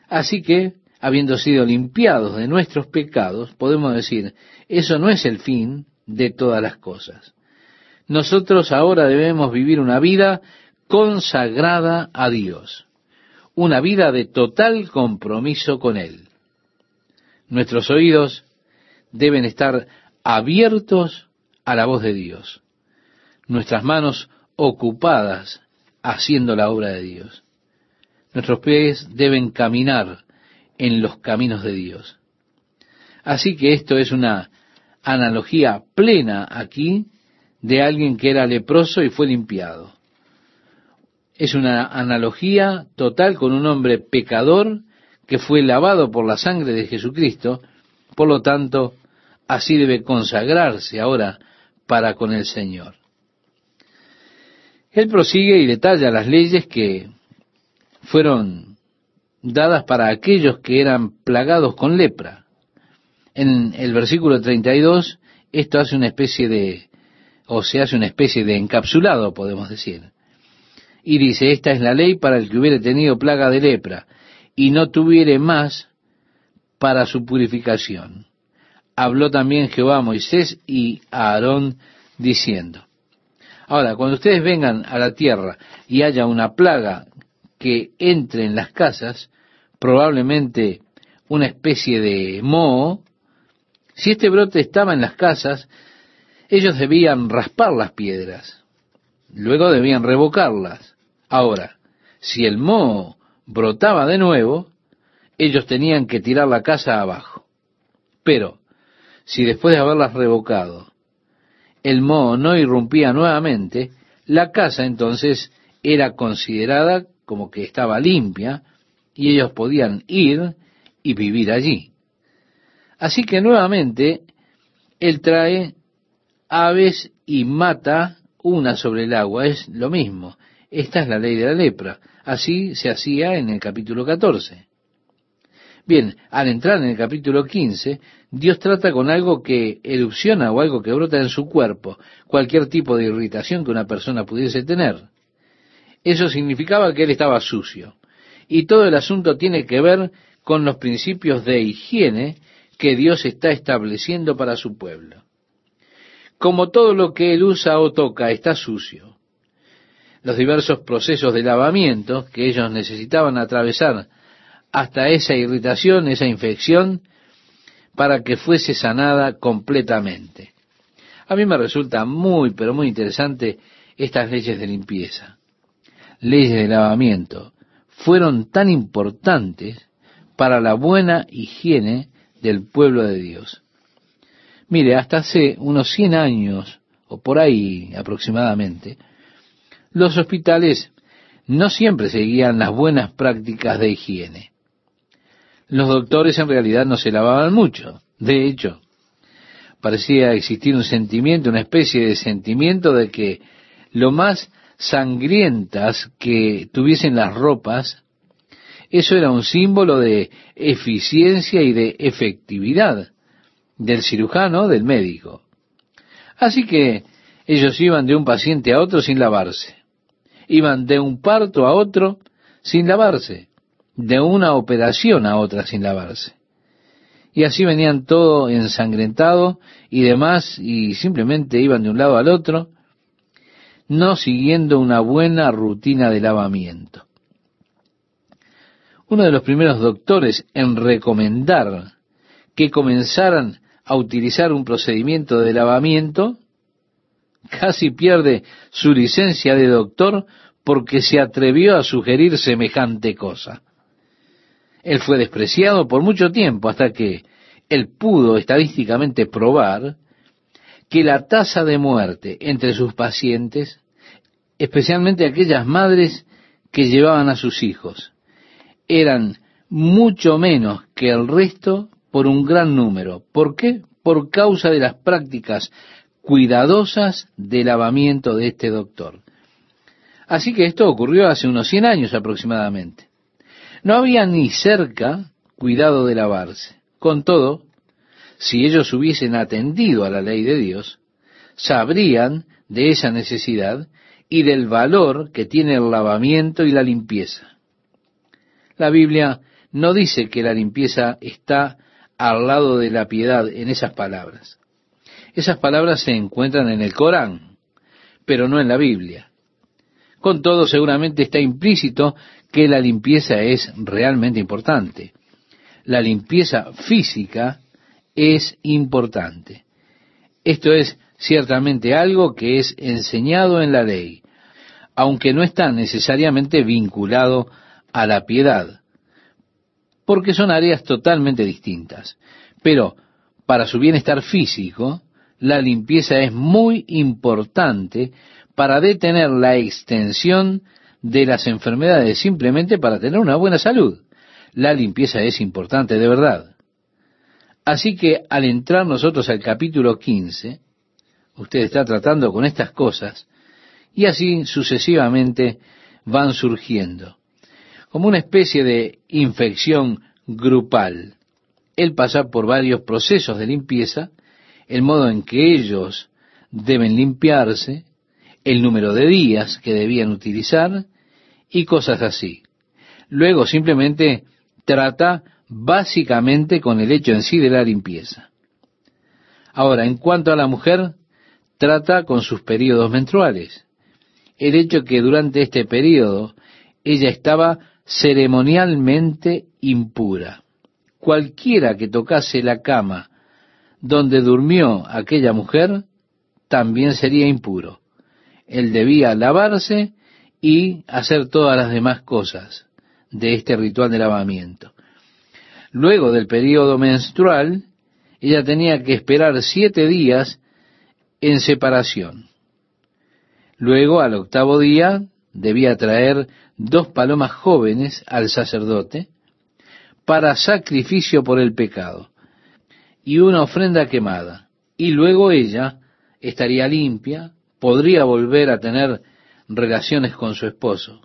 S1: Así que, habiendo sido limpiados de nuestros pecados, podemos decir, eso no es el fin de todas las cosas. Nosotros ahora debemos vivir una vida consagrada a Dios una vida de total compromiso con Él. Nuestros oídos deben estar abiertos a la voz de Dios, nuestras manos ocupadas haciendo la obra de Dios. nuestros pies deben caminar en los caminos de Dios. Así que esto es una analogía plena aquí de alguien que era leproso y fue limpiado. Es una analogía total con un hombre pecador que fue lavado por la sangre de Jesucristo, por lo tanto, así debe consagrarse ahora para con el Señor. Él prosigue y detalla las leyes que fueron dadas para aquellos que eran plagados con lepra. En el versículo 32, esto hace una especie de, o se hace una especie de encapsulado, podemos decir. Y dice, esta es la ley para el que hubiere tenido plaga de lepra y no tuviere más para su purificación. Habló también Jehová a Moisés y a Aarón diciendo. Ahora, cuando ustedes vengan a la tierra y haya una plaga que entre en las casas, probablemente una especie de moho, si este brote estaba en las casas, ellos debían raspar las piedras, luego debían revocarlas. Ahora, si el moho brotaba de nuevo, ellos tenían que tirar la casa abajo. Pero, si después de haberlas revocado, el moho no irrumpía nuevamente, la casa entonces era considerada como que estaba limpia y ellos podían ir y vivir allí. Así que nuevamente él trae aves y mata una sobre el agua, es lo mismo. Esta es la ley de la lepra. Así se hacía en el capítulo 14. Bien, al entrar en el capítulo 15, Dios trata con algo que erupciona o algo que brota en su cuerpo, cualquier tipo de irritación que una persona pudiese tener. Eso significaba que él estaba sucio. Y todo el asunto tiene que ver con los principios de higiene que Dios está estableciendo para su pueblo. Como todo lo que él usa o toca está sucio, los diversos procesos de lavamiento que ellos necesitaban atravesar hasta esa irritación, esa infección, para que fuese sanada completamente. A mí me resulta muy, pero muy interesante estas leyes de limpieza, leyes de lavamiento, fueron tan importantes para la buena higiene del pueblo de Dios. Mire, hasta hace unos 100 años, o por ahí aproximadamente, los hospitales no siempre seguían las buenas prácticas de higiene los doctores en realidad no se lavaban mucho. De hecho, parecía existir un sentimiento, una especie de sentimiento de que lo más sangrientas que tuviesen las ropas, eso era un símbolo de eficiencia y de efectividad del cirujano, del médico. Así que ellos iban de un paciente a otro sin lavarse. Iban de un parto a otro sin lavarse de una operación a otra sin lavarse. Y así venían todo ensangrentado y demás, y simplemente iban de un lado al otro, no siguiendo una buena rutina de lavamiento. Uno de los primeros doctores en recomendar que comenzaran a utilizar un procedimiento de lavamiento, casi pierde su licencia de doctor porque se atrevió a sugerir semejante cosa. Él fue despreciado por mucho tiempo hasta que él pudo estadísticamente probar que la tasa de muerte entre sus pacientes, especialmente aquellas madres que llevaban a sus hijos, eran mucho menos que el resto por un gran número. ¿Por qué? Por causa de las prácticas cuidadosas de lavamiento de este doctor. Así que esto ocurrió hace unos 100 años aproximadamente. No había ni cerca cuidado de lavarse. Con todo, si ellos hubiesen atendido a la ley de Dios, sabrían de esa necesidad y del valor que tiene el lavamiento y la limpieza. La Biblia no dice que la limpieza está al lado de la piedad en esas palabras. Esas palabras se encuentran en el Corán, pero no en la Biblia. Con todo, seguramente está implícito que la limpieza es realmente importante. La limpieza física es importante. Esto es ciertamente algo que es enseñado en la ley, aunque no está necesariamente vinculado a la piedad, porque son áreas totalmente distintas. Pero para su bienestar físico, la limpieza es muy importante para detener la extensión de las enfermedades, simplemente para tener una buena salud. La limpieza es importante de verdad. Así que al entrar nosotros al capítulo 15, usted está tratando con estas cosas y así sucesivamente van surgiendo, como una especie de infección grupal. Él pasa por varios procesos de limpieza, el modo en que ellos deben limpiarse, el número de días que debían utilizar y cosas así. Luego simplemente trata básicamente con el hecho en sí de la limpieza. Ahora, en cuanto a la mujer, trata con sus periodos menstruales. El hecho que durante este periodo ella estaba ceremonialmente impura. Cualquiera que tocase la cama donde durmió aquella mujer, también sería impuro. Él debía lavarse y hacer todas las demás cosas de este ritual de lavamiento. Luego del periodo menstrual, ella tenía que esperar siete días en separación. Luego, al octavo día, debía traer dos palomas jóvenes al sacerdote para sacrificio por el pecado y una ofrenda quemada. Y luego ella estaría limpia, podría volver a tener relaciones con su esposo.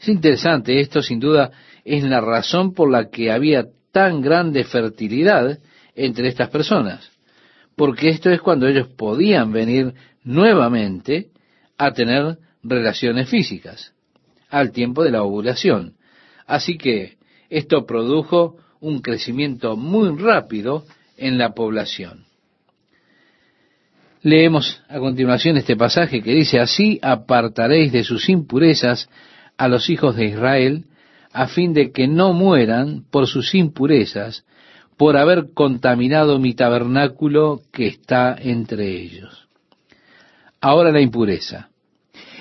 S1: Es interesante, esto sin duda es la razón por la que había tan grande fertilidad entre estas personas, porque esto es cuando ellos podían venir nuevamente a tener relaciones físicas, al tiempo de la ovulación. Así que esto produjo un crecimiento muy rápido en la población. Leemos a continuación este pasaje que dice, así apartaréis de sus impurezas a los hijos de Israel, a fin de que no mueran por sus impurezas, por haber contaminado mi tabernáculo que está entre ellos. Ahora la impureza.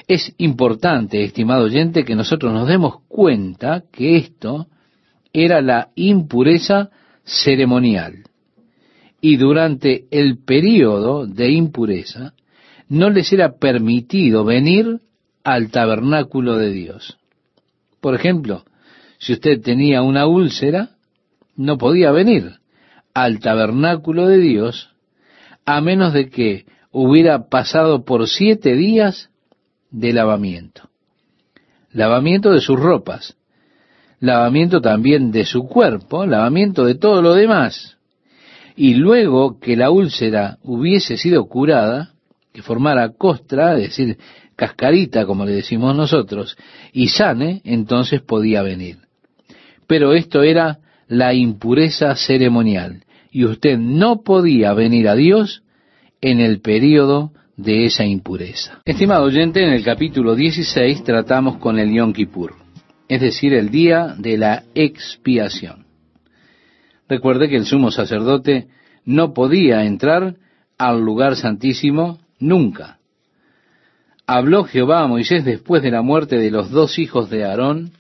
S1: Es importante, estimado oyente, que nosotros nos demos cuenta que esto era la impureza ceremonial y durante el período de impureza no les era permitido venir al tabernáculo de Dios. Por ejemplo, si usted tenía una úlcera, no podía venir al tabernáculo de Dios a menos de que hubiera pasado por siete días de lavamiento. Lavamiento de sus ropas, lavamiento también de su cuerpo, lavamiento de todo lo demás y luego que la úlcera hubiese sido curada, que formara costra, es decir, cascarita, como le decimos nosotros, y sane, entonces podía venir. Pero esto era la impureza ceremonial, y usted no podía venir a Dios en el período de esa impureza. Estimado oyente, en el capítulo 16 tratamos con el Yom Kippur, es decir, el día de la expiación. Recuerde que el sumo sacerdote no podía entrar al lugar santísimo nunca. Habló Jehová a Moisés después de la muerte de los dos hijos de Aarón,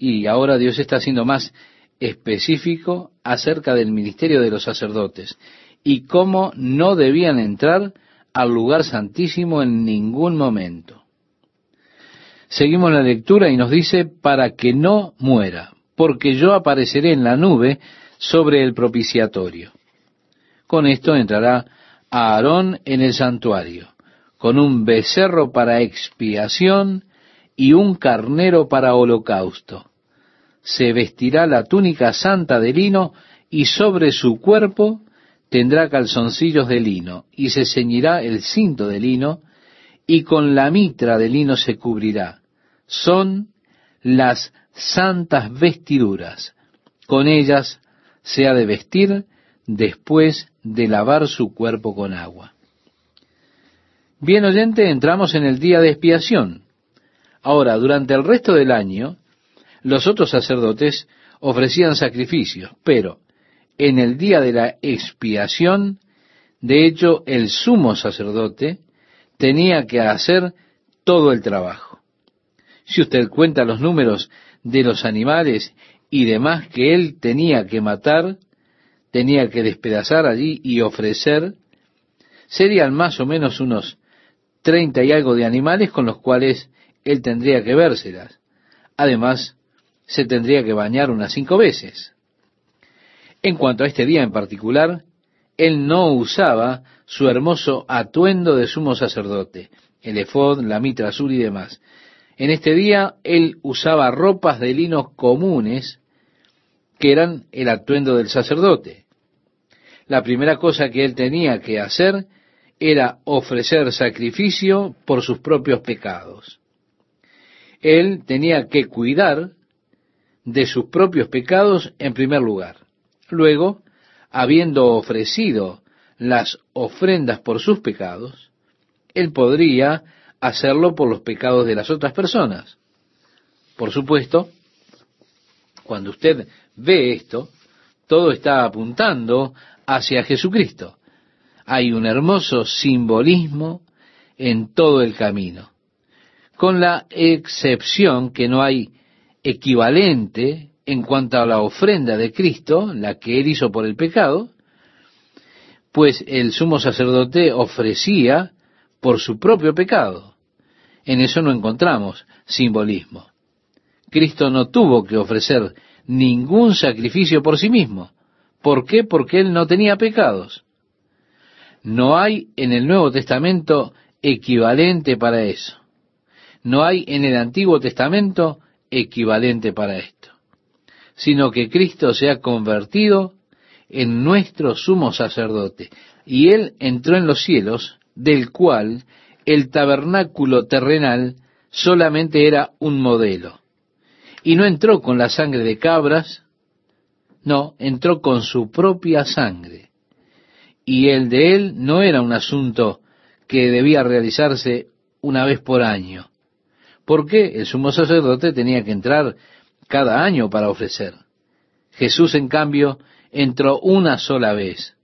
S1: y ahora Dios está siendo más específico acerca del ministerio de los sacerdotes y cómo no debían entrar al lugar santísimo en ningún momento. Seguimos la lectura y nos dice, para que no muera, porque yo apareceré en la nube sobre el propiciatorio. Con esto entrará Aarón en el santuario, con un becerro para expiación y un carnero para holocausto. Se vestirá la túnica santa de lino y sobre su cuerpo tendrá calzoncillos de lino y se ceñirá el cinto de lino y con la mitra de lino se cubrirá. Son las santas vestiduras. Con ellas se ha de vestir después de lavar su cuerpo con agua. Bien oyente, entramos en el día de expiación. Ahora, durante el resto del año, los otros sacerdotes ofrecían sacrificios, pero en el día de la expiación, de hecho, el sumo sacerdote tenía que hacer todo el trabajo. Si usted cuenta los números de los animales y demás que él tenía que matar, tenía que despedazar allí y ofrecer, serían más o menos unos treinta y algo de animales con los cuales él tendría que vérselas. Además, se tendría que bañar unas cinco veces. En cuanto a este día en particular, él no usaba su hermoso atuendo de sumo sacerdote, el efod, la mitra azul y demás. En este día él usaba ropas de lino comunes que eran el atuendo del sacerdote. La primera cosa que él tenía que hacer era ofrecer sacrificio por sus propios pecados. Él tenía que cuidar de sus propios pecados en primer lugar. Luego, habiendo ofrecido las ofrendas por sus pecados, él podría hacerlo por los pecados de las otras personas. Por supuesto, cuando usted ve esto, todo está apuntando hacia Jesucristo. Hay un hermoso simbolismo en todo el camino, con la excepción que no hay equivalente en cuanto a la ofrenda de Cristo, la que él hizo por el pecado, pues el sumo sacerdote ofrecía por su propio pecado. En eso no encontramos simbolismo. Cristo no tuvo que ofrecer ningún sacrificio por sí mismo. ¿Por qué? Porque él no tenía pecados. No hay en el Nuevo Testamento equivalente para eso. No hay en el Antiguo Testamento equivalente para esto, sino que Cristo se ha convertido en nuestro sumo sacerdote, y Él entró en los cielos, del cual el tabernáculo terrenal solamente era un modelo. Y no entró con la sangre de cabras, no, entró con su propia sangre. Y el de Él no era un asunto que debía realizarse una vez por año, porque el sumo sacerdote tenía que entrar cada año para ofrecer. Jesús, en cambio, entró una sola vez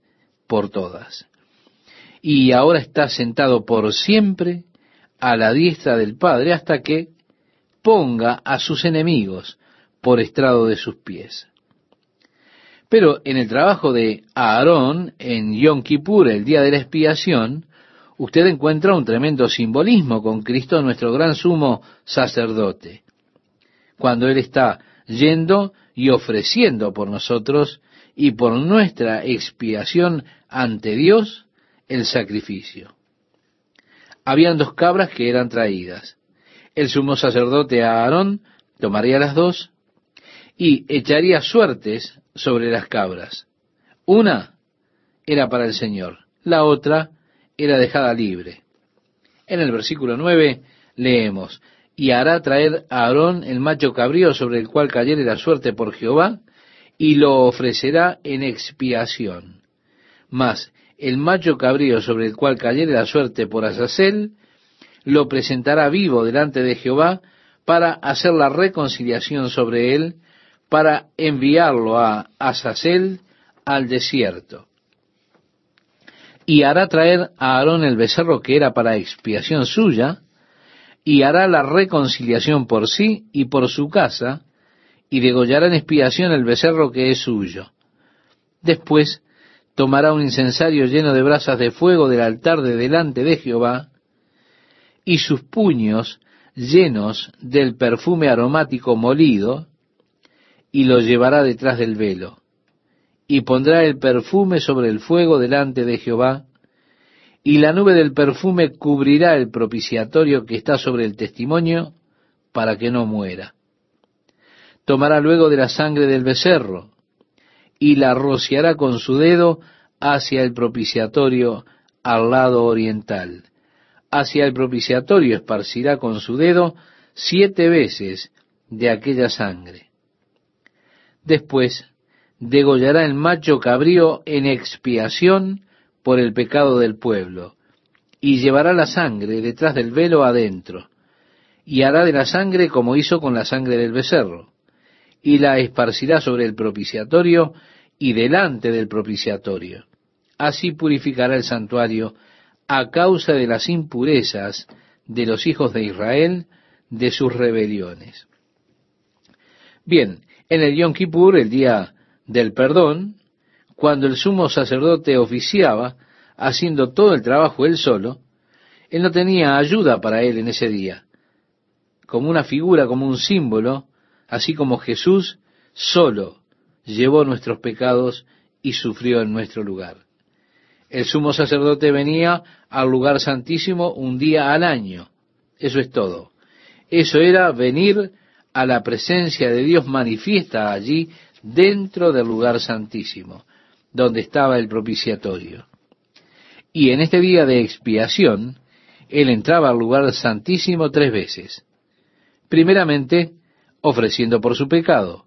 S1: por todas. Y ahora está sentado por siempre a la diestra del Padre hasta que ponga a sus enemigos por estrado de sus pies. Pero en el trabajo de Aarón en Yom Kippur, el día de la expiación, usted encuentra un tremendo simbolismo con Cristo, nuestro gran sumo sacerdote, cuando Él está yendo y ofreciendo por nosotros y por nuestra expiación ante Dios el sacrificio. Habían dos cabras que eran traídas. El sumo sacerdote Aarón tomaría las dos y echaría suertes sobre las cabras. Una era para el Señor, la otra era dejada libre. En el versículo 9 leemos, y hará traer a Aarón el macho cabrío sobre el cual cayere la suerte por Jehová, y lo ofrecerá en expiación. Mas el macho cabrío sobre el cual cayere la suerte por Azazel, lo presentará vivo delante de Jehová para hacer la reconciliación sobre él, para enviarlo a Azazel al desierto y hará traer a Aarón el becerro que era para expiación suya, y hará la reconciliación por sí y por su casa, y degollará en expiación el becerro que es suyo. Después tomará un incensario lleno de brasas de fuego del altar de delante de Jehová, y sus puños llenos del perfume aromático molido, y lo llevará detrás del velo y pondrá el perfume sobre el fuego delante de Jehová, y la nube del perfume cubrirá el propiciatorio que está sobre el testimonio, para que no muera. Tomará luego de la sangre del becerro, y la rociará con su dedo hacia el propiciatorio al lado oriental. Hacia el propiciatorio esparcirá con su dedo siete veces de aquella sangre. Después degollará el macho cabrío en expiación por el pecado del pueblo, y llevará la sangre detrás del velo adentro, y hará de la sangre como hizo con la sangre del becerro, y la esparcirá sobre el propiciatorio y delante del propiciatorio. Así purificará el santuario a causa de las impurezas de los hijos de Israel, de sus rebeliones. Bien, en el Yom Kippur, el día del perdón, cuando el sumo sacerdote oficiaba, haciendo todo el trabajo él solo, él no tenía ayuda para él en ese día, como una figura, como un símbolo, así como Jesús solo llevó nuestros pecados y sufrió en nuestro lugar. El sumo sacerdote venía al lugar santísimo un día al año. Eso es todo. Eso era venir a la presencia de Dios manifiesta allí dentro del lugar santísimo, donde estaba el propiciatorio. Y en este día de expiación, él entraba al lugar santísimo tres veces. Primeramente, ofreciendo por su pecado.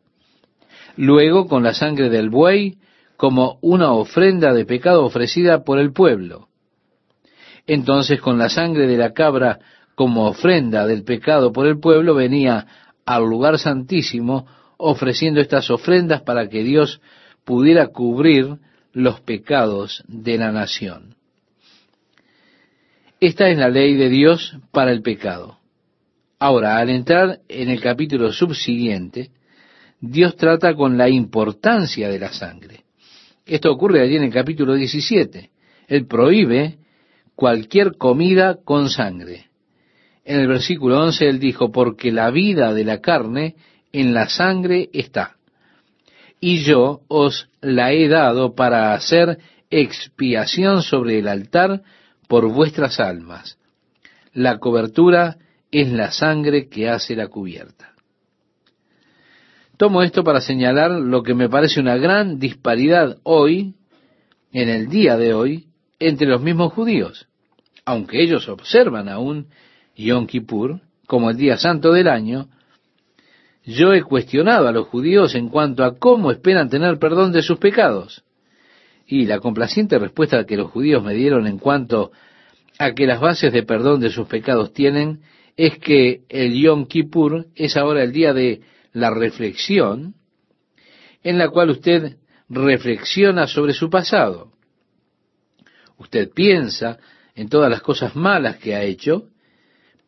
S1: Luego, con la sangre del buey, como una ofrenda de pecado ofrecida por el pueblo. Entonces, con la sangre de la cabra como ofrenda del pecado por el pueblo, venía al lugar santísimo ofreciendo estas ofrendas para que Dios pudiera cubrir los pecados de la nación. Esta es la ley de Dios para el pecado. Ahora, al entrar en el capítulo subsiguiente, Dios trata con la importancia de la sangre. Esto ocurre allí en el capítulo 17. Él prohíbe cualquier comida con sangre. En el versículo 11 él dijo, porque la vida de la carne en la sangre está. Y yo os la he dado para hacer expiación sobre el altar por vuestras almas. La cobertura es la sangre que hace la cubierta. Tomo esto para señalar lo que me parece una gran disparidad hoy, en el día de hoy, entre los mismos judíos. Aunque ellos observan aún Yom Kippur como el día santo del año, yo he cuestionado a los judíos en cuanto a cómo esperan tener perdón de sus pecados. Y la complaciente respuesta que los judíos me dieron en cuanto a que las bases de perdón de sus pecados tienen es que el Yom Kippur es ahora el día de la reflexión, en la cual usted reflexiona sobre su pasado. Usted piensa en todas las cosas malas que ha hecho,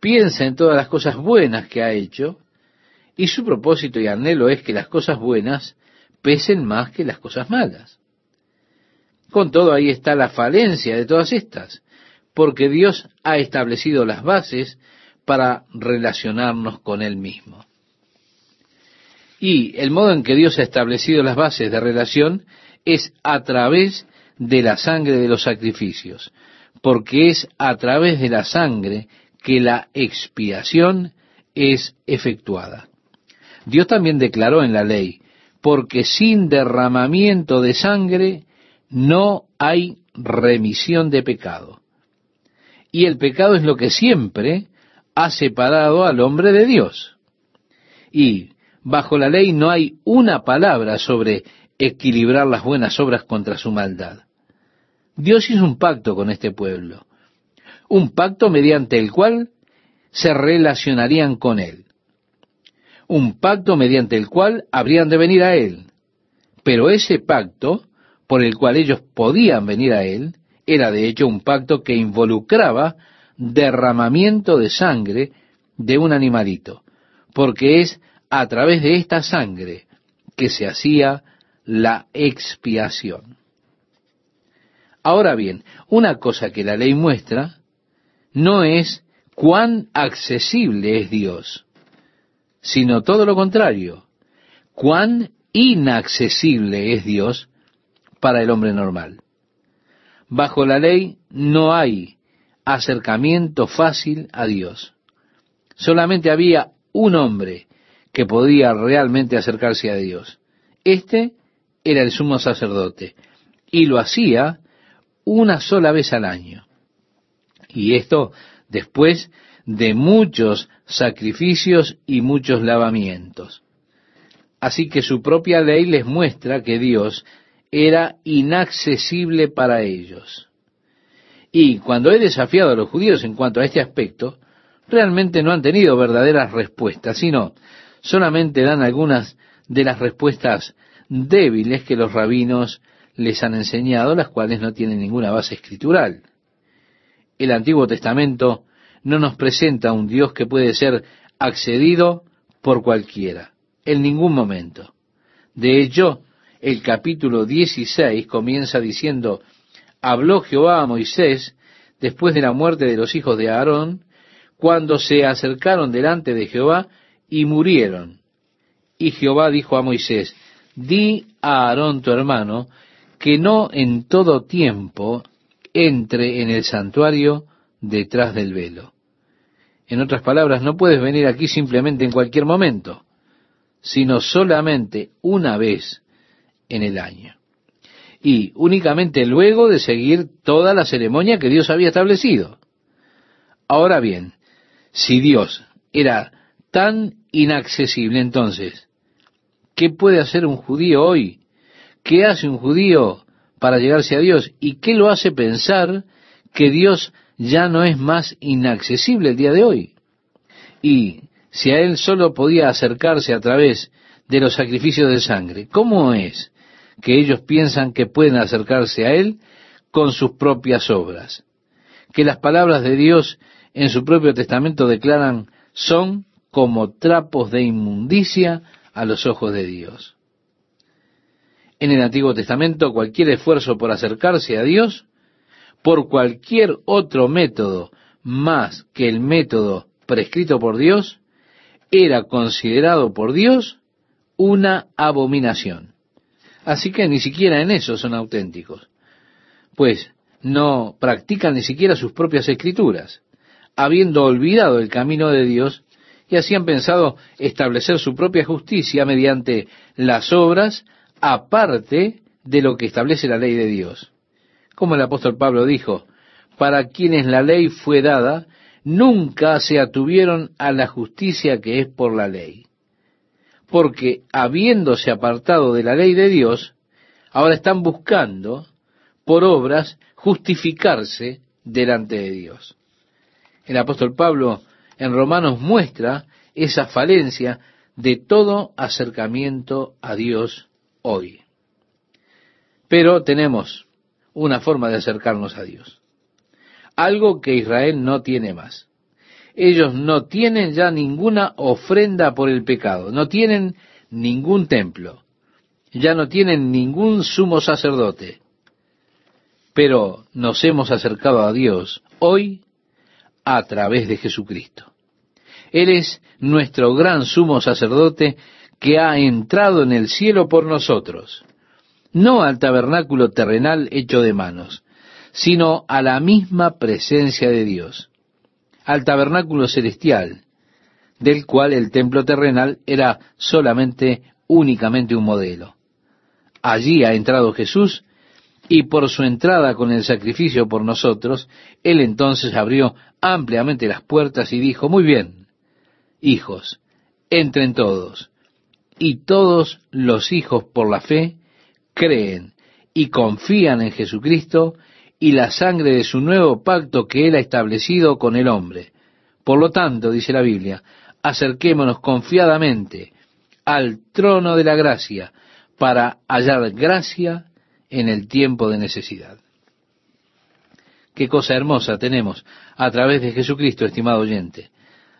S1: piensa en todas las cosas buenas que ha hecho, y su propósito y anhelo es que las cosas buenas pesen más que las cosas malas. Con todo ahí está la falencia de todas estas, porque Dios ha establecido las bases para relacionarnos con Él mismo. Y el modo en que Dios ha establecido las bases de relación es a través de la sangre de los sacrificios, porque es a través de la sangre que la expiación es efectuada. Dios también declaró en la ley, porque sin derramamiento de sangre no hay remisión de pecado. Y el pecado es lo que siempre ha separado al hombre de Dios. Y bajo la ley no hay una palabra sobre equilibrar las buenas obras contra su maldad. Dios hizo un pacto con este pueblo, un pacto mediante el cual se relacionarían con Él, un pacto mediante el cual habrían de venir a Él. Pero ese pacto por el cual ellos podían venir a Él, era de hecho un pacto que involucraba derramamiento de sangre de un animalito, porque es a través de esta sangre que se hacía la expiación. Ahora bien, una cosa que la ley muestra no es cuán accesible es Dios, sino todo lo contrario, cuán inaccesible es Dios para el hombre normal. Bajo la ley no hay acercamiento fácil a Dios. Solamente había un hombre que podía realmente acercarse a Dios. Este era el sumo sacerdote y lo hacía una sola vez al año. Y esto después de muchos sacrificios y muchos lavamientos. Así que su propia ley les muestra que Dios era inaccesible para ellos. Y cuando he desafiado a los judíos en cuanto a este aspecto, realmente no han tenido verdaderas respuestas, sino solamente dan algunas de las respuestas débiles que los rabinos les han enseñado, las cuales no tienen ninguna base escritural. El Antiguo Testamento no nos presenta un Dios que puede ser accedido por cualquiera. en ningún momento. De hecho, el capítulo 16 comienza diciendo, habló Jehová a Moisés después de la muerte de los hijos de Aarón, cuando se acercaron delante de Jehová y murieron. Y Jehová dijo a Moisés, di a Aarón tu hermano, que no en todo tiempo entre en el santuario detrás del velo. En otras palabras, no puedes venir aquí simplemente en cualquier momento, sino solamente una vez en el año. Y únicamente luego de seguir toda la ceremonia que Dios había establecido. Ahora bien, si Dios era tan inaccesible entonces, ¿qué puede hacer un judío hoy? ¿Qué hace un judío para llegarse a Dios? ¿Y qué lo hace pensar que Dios ya no es más inaccesible el día de hoy? Y si a Él solo podía acercarse a través de los sacrificios de sangre, ¿cómo es que ellos piensan que pueden acercarse a Él con sus propias obras? Que las palabras de Dios en su propio testamento declaran son como trapos de inmundicia a los ojos de Dios. En el Antiguo Testamento cualquier esfuerzo por acercarse a Dios, por cualquier otro método más que el método prescrito por Dios, era considerado por Dios una abominación. Así que ni siquiera en eso son auténticos, pues no practican ni siquiera sus propias escrituras habiendo olvidado el camino de Dios y así han pensado establecer su propia justicia mediante las obras aparte de lo que establece la ley de Dios. Como el apóstol Pablo dijo, para quienes la ley fue dada, nunca se atuvieron a la justicia que es por la ley. Porque habiéndose apartado de la ley de Dios, ahora están buscando por obras justificarse delante de Dios. El apóstol Pablo en Romanos muestra esa falencia de todo acercamiento a Dios hoy. Pero tenemos una forma de acercarnos a Dios. Algo que Israel no tiene más. Ellos no tienen ya ninguna ofrenda por el pecado, no tienen ningún templo, ya no tienen ningún sumo sacerdote. Pero nos hemos acercado a Dios hoy a través de Jesucristo. Él es nuestro gran sumo sacerdote que ha entrado en el cielo por nosotros, no al tabernáculo terrenal hecho de manos, sino a la misma presencia de Dios, al tabernáculo celestial, del cual el templo terrenal era solamente, únicamente un modelo. Allí ha entrado Jesús y por su entrada con el sacrificio por nosotros, Él entonces abrió ampliamente las puertas y dijo, muy bien, hijos, entren todos. Y todos los hijos por la fe creen y confían en Jesucristo y la sangre de su nuevo pacto que Él ha establecido con el hombre. Por lo tanto, dice la Biblia, acerquémonos confiadamente al trono de la gracia para hallar gracia en el tiempo de necesidad. Qué cosa hermosa tenemos a través de Jesucristo, estimado oyente.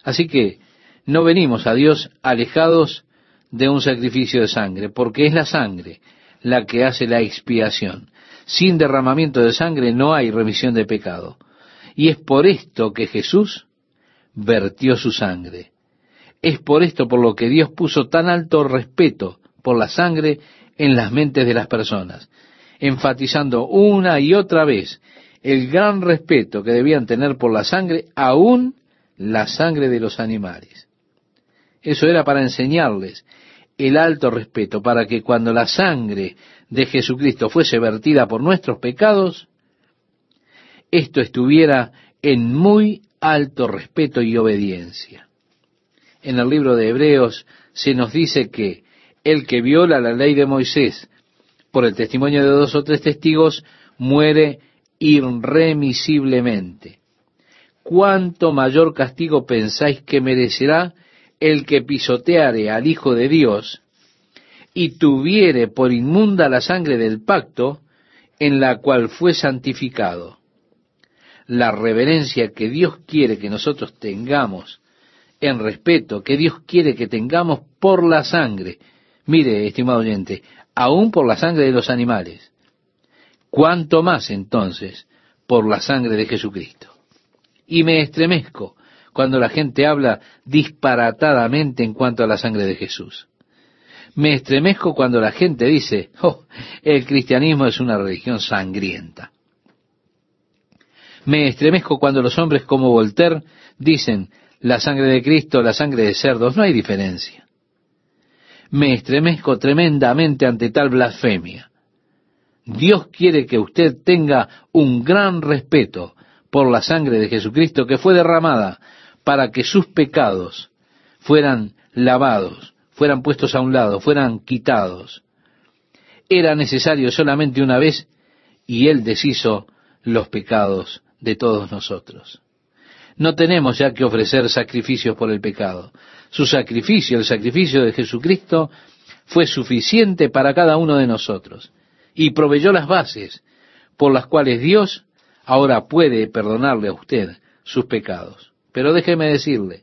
S1: Así que no venimos a Dios alejados de un sacrificio de sangre, porque es la sangre la que hace la expiación. Sin derramamiento de sangre no hay remisión de pecado. Y es por esto que Jesús vertió su sangre. Es por esto por lo que Dios puso tan alto respeto por la sangre en las mentes de las personas enfatizando una y otra vez el gran respeto que debían tener por la sangre, aún la sangre de los animales. Eso era para enseñarles el alto respeto, para que cuando la sangre de Jesucristo fuese vertida por nuestros pecados, esto estuviera en muy alto respeto y obediencia. En el libro de Hebreos se nos dice que el que viola la ley de Moisés por el testimonio de dos o tres testigos, muere irremisiblemente. ¿Cuánto mayor castigo pensáis que merecerá el que pisoteare al Hijo de Dios y tuviere por inmunda la sangre del pacto en la cual fue santificado? La reverencia que Dios quiere que nosotros tengamos en respeto que Dios quiere que tengamos por la sangre. Mire, estimado oyente, aún por la sangre de los animales. ¿Cuánto más entonces por la sangre de Jesucristo? Y me estremezco cuando la gente habla disparatadamente en cuanto a la sangre de Jesús. Me estremezco cuando la gente dice, oh, el cristianismo es una religión sangrienta. Me estremezco cuando los hombres como Voltaire dicen, la sangre de Cristo, la sangre de cerdos, no hay diferencia. Me estremezco tremendamente ante tal blasfemia. Dios quiere que usted tenga un gran respeto por la sangre de Jesucristo que fue derramada para que sus pecados fueran lavados, fueran puestos a un lado, fueran quitados. Era necesario solamente una vez y Él deshizo los pecados de todos nosotros. No tenemos ya que ofrecer sacrificios por el pecado. Su sacrificio, el sacrificio de Jesucristo, fue suficiente para cada uno de nosotros y proveyó las bases por las cuales Dios ahora puede perdonarle a usted sus pecados. Pero déjeme decirle,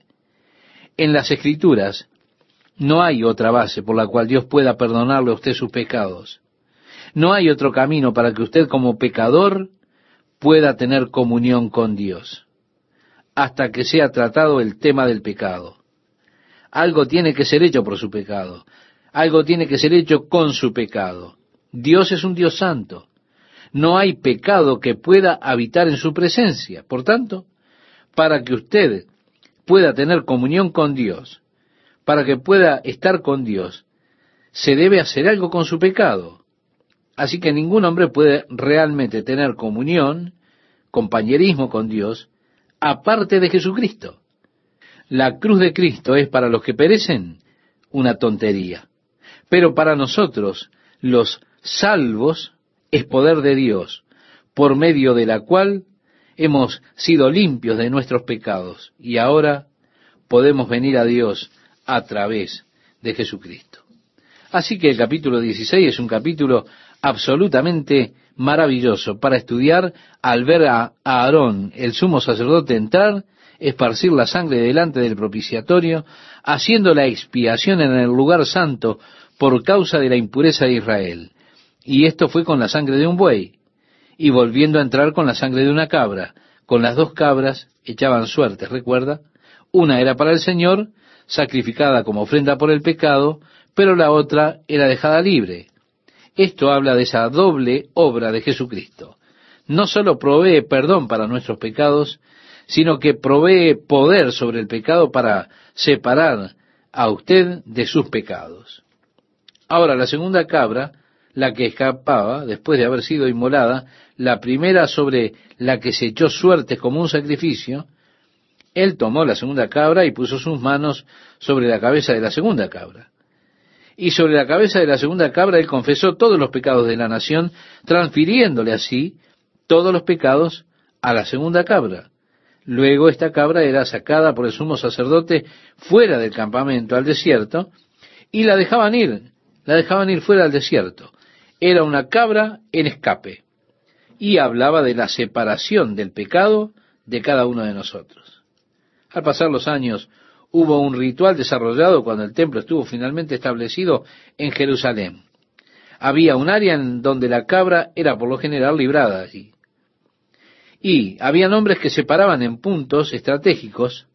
S1: en las escrituras no hay otra base por la cual Dios pueda perdonarle a usted sus pecados. No hay otro camino para que usted como pecador pueda tener comunión con Dios hasta que sea tratado el tema del pecado. Algo tiene que ser hecho por su pecado. Algo tiene que ser hecho con su pecado. Dios es un Dios santo. No hay pecado que pueda habitar en su presencia. Por tanto, para que usted pueda tener comunión con Dios, para que pueda estar con Dios, se debe hacer algo con su pecado. Así que ningún hombre puede realmente tener comunión, compañerismo con Dios, aparte de Jesucristo. La cruz de Cristo es para los que perecen una tontería, pero para nosotros, los salvos, es poder de Dios, por medio de la cual hemos sido limpios de nuestros pecados y ahora podemos venir a Dios a través de Jesucristo. Así que el capítulo 16 es un capítulo absolutamente maravilloso para estudiar al ver a Aarón, el sumo sacerdote, entrar, esparcir la sangre delante del propiciatorio, haciendo la expiación en el lugar santo por causa de la impureza de Israel. Y esto fue con la sangre de un buey, y volviendo a entrar con la sangre de una cabra. Con las dos cabras echaban suertes, recuerda. Una era para el Señor, sacrificada como ofrenda por el pecado, pero la otra era dejada libre. Esto habla de esa doble obra de Jesucristo. No solo provee perdón para nuestros pecados, sino que provee poder sobre el pecado para separar a usted de sus pecados. Ahora, la segunda cabra, la que escapaba después de haber sido inmolada, la primera sobre la que se echó suerte como un sacrificio, él tomó la segunda cabra y puso sus manos sobre la cabeza de la segunda cabra y sobre la cabeza de la segunda cabra él confesó todos los pecados de la nación, transfiriéndole así todos los pecados a la segunda cabra. Luego esta cabra era sacada por el sumo sacerdote fuera del campamento al desierto y la dejaban ir, la dejaban ir fuera al desierto. Era una cabra en escape y hablaba de la separación del pecado de cada uno de nosotros. Al pasar los años, hubo un ritual desarrollado cuando el templo estuvo finalmente establecido en Jerusalén. Había un área en donde la cabra era por lo general librada allí. Y había hombres que se paraban en puntos estratégicos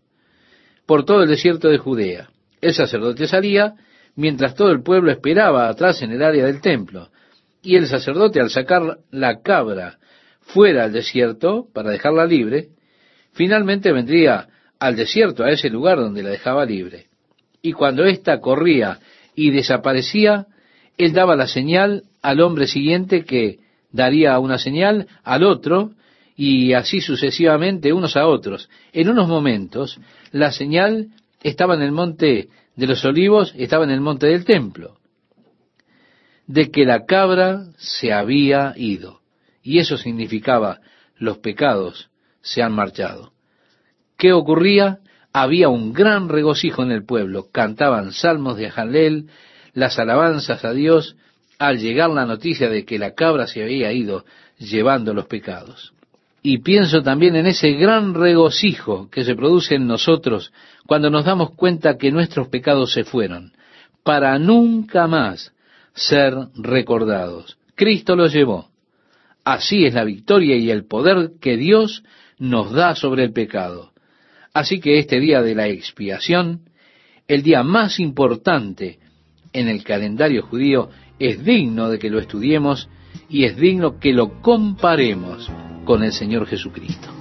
S1: por todo el desierto de Judea. El sacerdote salía mientras todo el pueblo esperaba atrás en el área del templo. Y el sacerdote al sacar la cabra fuera al desierto para dejarla libre, finalmente vendría al desierto, a ese lugar donde la dejaba libre. Y cuando ésta corría y desaparecía, él daba la señal al hombre siguiente que daría una señal al otro y así sucesivamente unos a otros. En unos momentos la señal estaba en el monte de los olivos, estaba en el monte del templo, de que la cabra se había ido. Y eso significaba los pecados se han marchado. ¿Qué ocurría? Había un gran regocijo en el pueblo. Cantaban salmos de Jalel, las alabanzas a Dios, al llegar la noticia de que la cabra se había ido llevando los pecados. Y pienso también en ese gran regocijo que se produce en nosotros cuando nos damos cuenta que nuestros pecados se fueron, para nunca más ser recordados. Cristo los llevó. Así es la victoria y el poder que Dios nos da sobre el pecado. Así que este día de la expiación, el día más importante en el calendario judío, es digno de que lo estudiemos y es digno que lo comparemos con el Señor Jesucristo.